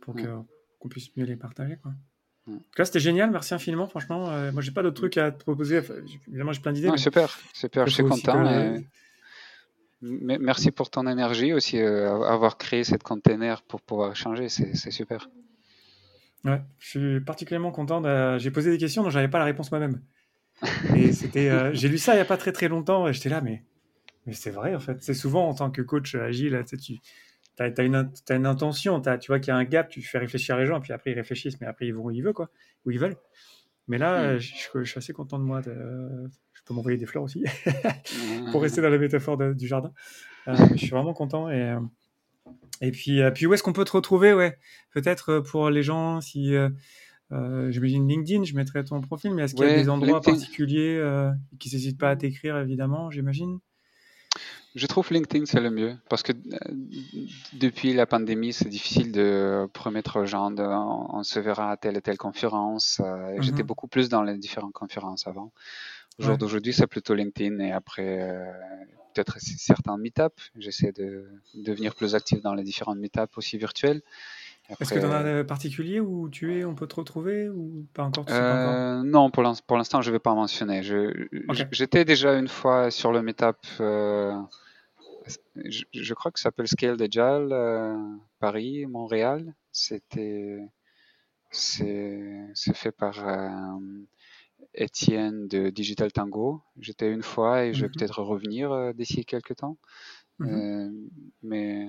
A: pour que, qu'on puisse mieux les partager, quoi. Là, c'était génial, merci infiniment, franchement. moi, j'ai pas d'autres trucs à te proposer. évidemment, j'ai plein d'idées.
B: Super, super, je suis content. Merci pour ton énergie aussi, euh, avoir créé cette container pour pouvoir changer, c'est super.
A: Ouais, je suis particulièrement content. J'ai posé des questions dont j'avais pas la réponse moi-même. Et c'était, euh, j'ai lu ça il y a pas très très longtemps et j'étais là, mais, mais c'est vrai en fait. C'est souvent en tant que coach agile, tu, as, une, une intention, as, tu vois qu'il y a un gap, tu fais réfléchir les gens, puis après ils réfléchissent, mais après ils vont où ils veulent, quoi, où ils veulent. Mais là, hmm. je, je, suis assez content de moi. De, peux m'envoyer des fleurs aussi, pour rester dans la métaphore du jardin. Euh, je suis vraiment content. Et, euh, et puis, puis où est-ce qu'on peut te retrouver? Ouais Peut-être pour les gens, si euh, j'imagine LinkedIn, je mettrai ton profil, mais est-ce qu'il y a des endroits particuliers qui n'hésitent pas à t'écrire, évidemment, j'imagine?
B: Je trouve LinkedIn c'est le mieux parce que depuis la pandémie c'est difficile de promettre aux gens de, on, se verra à telle et telle conférence. J'étais mhm. beaucoup plus dans les différentes conférences avant. Au jour d'aujourd'hui, c'est plutôt LinkedIn et après, euh, peut-être certains meetups. J'essaie de devenir plus actif dans les différentes meetups aussi virtuelles.
A: Est-ce que tu en as un particulier où tu es, on peut te retrouver ou pas encore,
B: euh, Non, pour l'instant, je ne vais pas mentionner. J'étais déjà une fois sur le meetup, euh, je, crois que ça s'appelle Scale Agile, euh, Paris, Montréal. C'était, c'est fait par Étienne de Digital Tango. J'étais une fois et je vais mhm. peut-être revenir d'ici quelques temps. Mhm. mais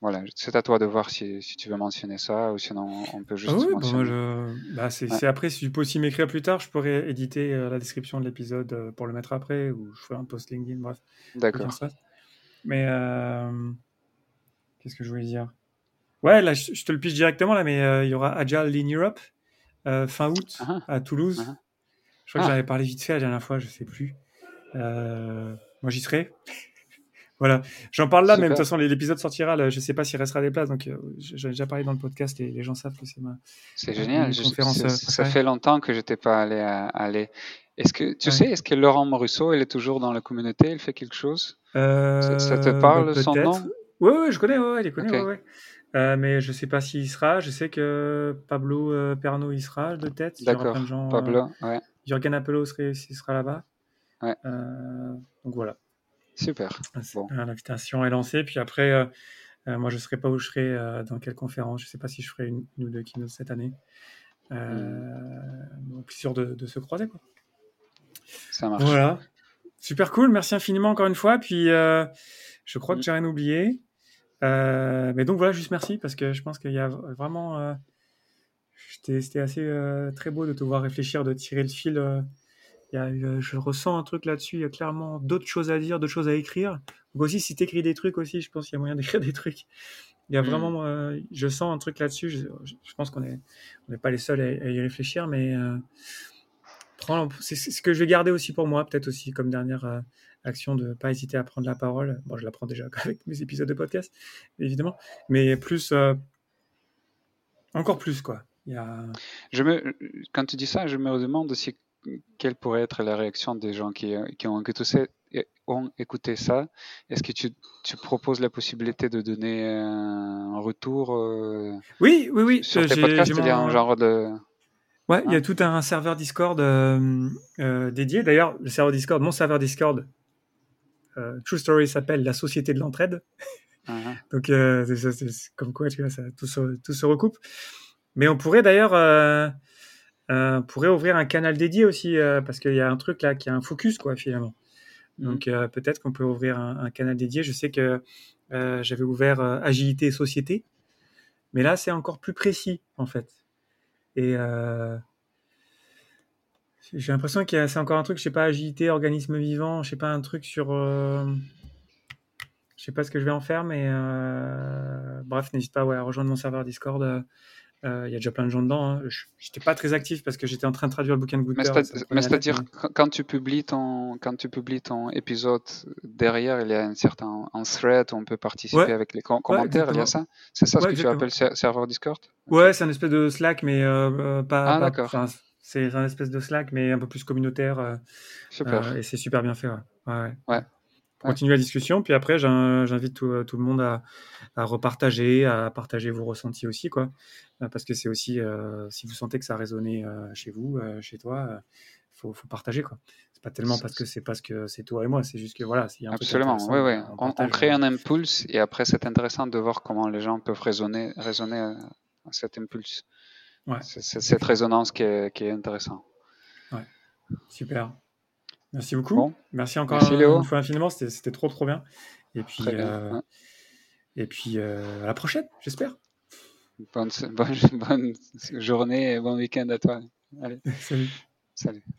B: voilà, c'est à toi de voir si, si, tu veux mentionner ça ou sinon on peut juste ah oui, mentionner.
A: Bah, c'est après, si tu peux aussi m'écrire plus tard, je pourrais éditer euh, la description de l'épisode euh, pour le mettre après ou je ferai un post LinkedIn, bref.
B: D'accord.
A: Mais euh, qu'est-ce que je voulais dire? Ouais, là, je, te le pitch directement, là, mais il y aura Agile in Europe fin août ah ah. à Toulouse. Je crois que j'avais parlé vite fait la dernière fois, je sais plus. moi, j'y serai. Voilà, j'en parle là, mais de toute façon, l'épisode sortira. Là, je sais pas s'il restera des places, donc euh, j'ai déjà parlé dans le podcast et les gens savent que c'est ma.
B: C'est génial. conférence, euh, ça fait longtemps que j'étais pas allé à, aller. Est-ce que tu sais, est-ce que Laurent Morusso, il est toujours dans la communauté, il fait quelque chose?
A: Euh,
B: ça, te parle son nom?
A: Oui, oui, je connais, ouais, il connaît, ouais, ouais. mais je sais pas s'il sera. Je sais que Pablo Perno il sera de tête.
B: D'accord. Pablo, ouais.
A: Jürgen Appelo sera, sera là-bas.
B: Ouais.
A: donc voilà.
B: Super.
A: L'invitation est lancée. Puis après, euh, euh, moi, je ne serai pas où je serai, euh, dans quelle conférence. Je ne sais pas si je ferai une, ou deux keynotes cette année. Hmm. Donc, sûr de, se croiser. Quoi.
B: Ça marche.
A: Voilà. Super cool. Merci infiniment encore une fois. Puis, je crois que hmm. j'ai rien oublié. mais donc, voilà, juste merci parce que je pense qu'il y a vraiment. C'était assez très beau de te voir réfléchir, de tirer le fil euh, je ressens un truc là-dessus. Il y a clairement d'autres choses à dire, d'autres choses à écrire. Donc aussi, si tu écris des trucs aussi, je pense qu'il y a moyen d'écrire des trucs. Il y a mm. vraiment, euh, je sens un truc là-dessus. Je, pense qu'on n'est on pas les seuls à, y réfléchir, mais euh, c'est ce que je vais garder aussi pour moi, peut-être aussi comme dernière action de ne pas hésiter à prendre la parole. Bon, je la prends déjà avec mes épisodes de podcast, évidemment, mais plus, encore plus quoi. Il y a...
B: je me, quand tu dis ça, je me demande aussi quelle pourrait être la réaction des gens qui, qui ont, ont, écouté ça? Est-ce que tu, tu, proposes la possibilité de donner un retour euh,
A: Oui, oui, oui.
B: Sur tes podcasts, il y a un genre de...
A: Ouais, il y a hein? tout un serveur Discord euh, euh, dédié. D'ailleurs, le serveur Discord, mon serveur Discord, True Story s'appelle la Société de l'entraide. Uh-huh. Donc, c'est comme quoi, tu vois, ça, tout, se, tout se recoupe. Mais on pourrait d'ailleurs euh, on pourrait ouvrir un canal dédié aussi, euh, parce qu'il y a un truc là qui a un focus, quoi, finalement. Mhm. Donc euh, peut-être qu'on peut ouvrir un, canal dédié. Je sais que j'avais ouvert Agilité et Société, mais là c'est encore plus précis, en fait. Et j'ai l'impression que c'est encore un truc, je sais pas, agilité, organisme vivant, je sais pas, un truc sur. je sais pas ce que je vais en faire, mais bref, n'hésite pas ouais, à rejoindre mon serveur Discord. Euh, il y a déjà plein de gens dedans. Hein. Je n'étais pas très actif parce que j'étais en train de traduire le bouquin de Gunther.
B: Mais c'est-à-dire, quand tu publies ton, quand tu publies ton épisode, derrière, il y a un certain un thread où on peut participer avec les commentaires. il y a ça C'est ça ce que tu appelles serveur Discord?
A: Ouais, c'est un espèce de Slack, mais euh, euh, pas. Ah, d'accord. C'est un espèce de Slack, mais un peu plus communautaire. super. et c'est super bien fait. ouais.
B: ouais. ouais
A: continuer la discussion. Puis après, j'invite tout, le monde à, repartager, à partager vos ressentis aussi, quoi. Euh, parce que c'est aussi, euh, si vous sentez que ça a résonné euh, chez vous, chez toi, il faut, partager, quoi. C'est pas tellement parce que c'est parce que c'est toi et moi, c'est juste que voilà,
B: s'il y a un Absolument, oui, oui. On, crée un impulse et après, c'est intéressant de voir comment les gens peuvent raisonner, raisonner à, cet impulse.
A: Ouais.
B: C'est cette résonance qui est, qui est intéressante.
A: Ouais, super. Merci beaucoup. Merci encore une fois infiniment. C'était trop, trop bien. Et puis, euh, et puis euh, à la prochaine, j'espère.
B: Bonne, bonne, bonne, journée et bon week-end à toi. Allez.
A: Salut.
B: Salut.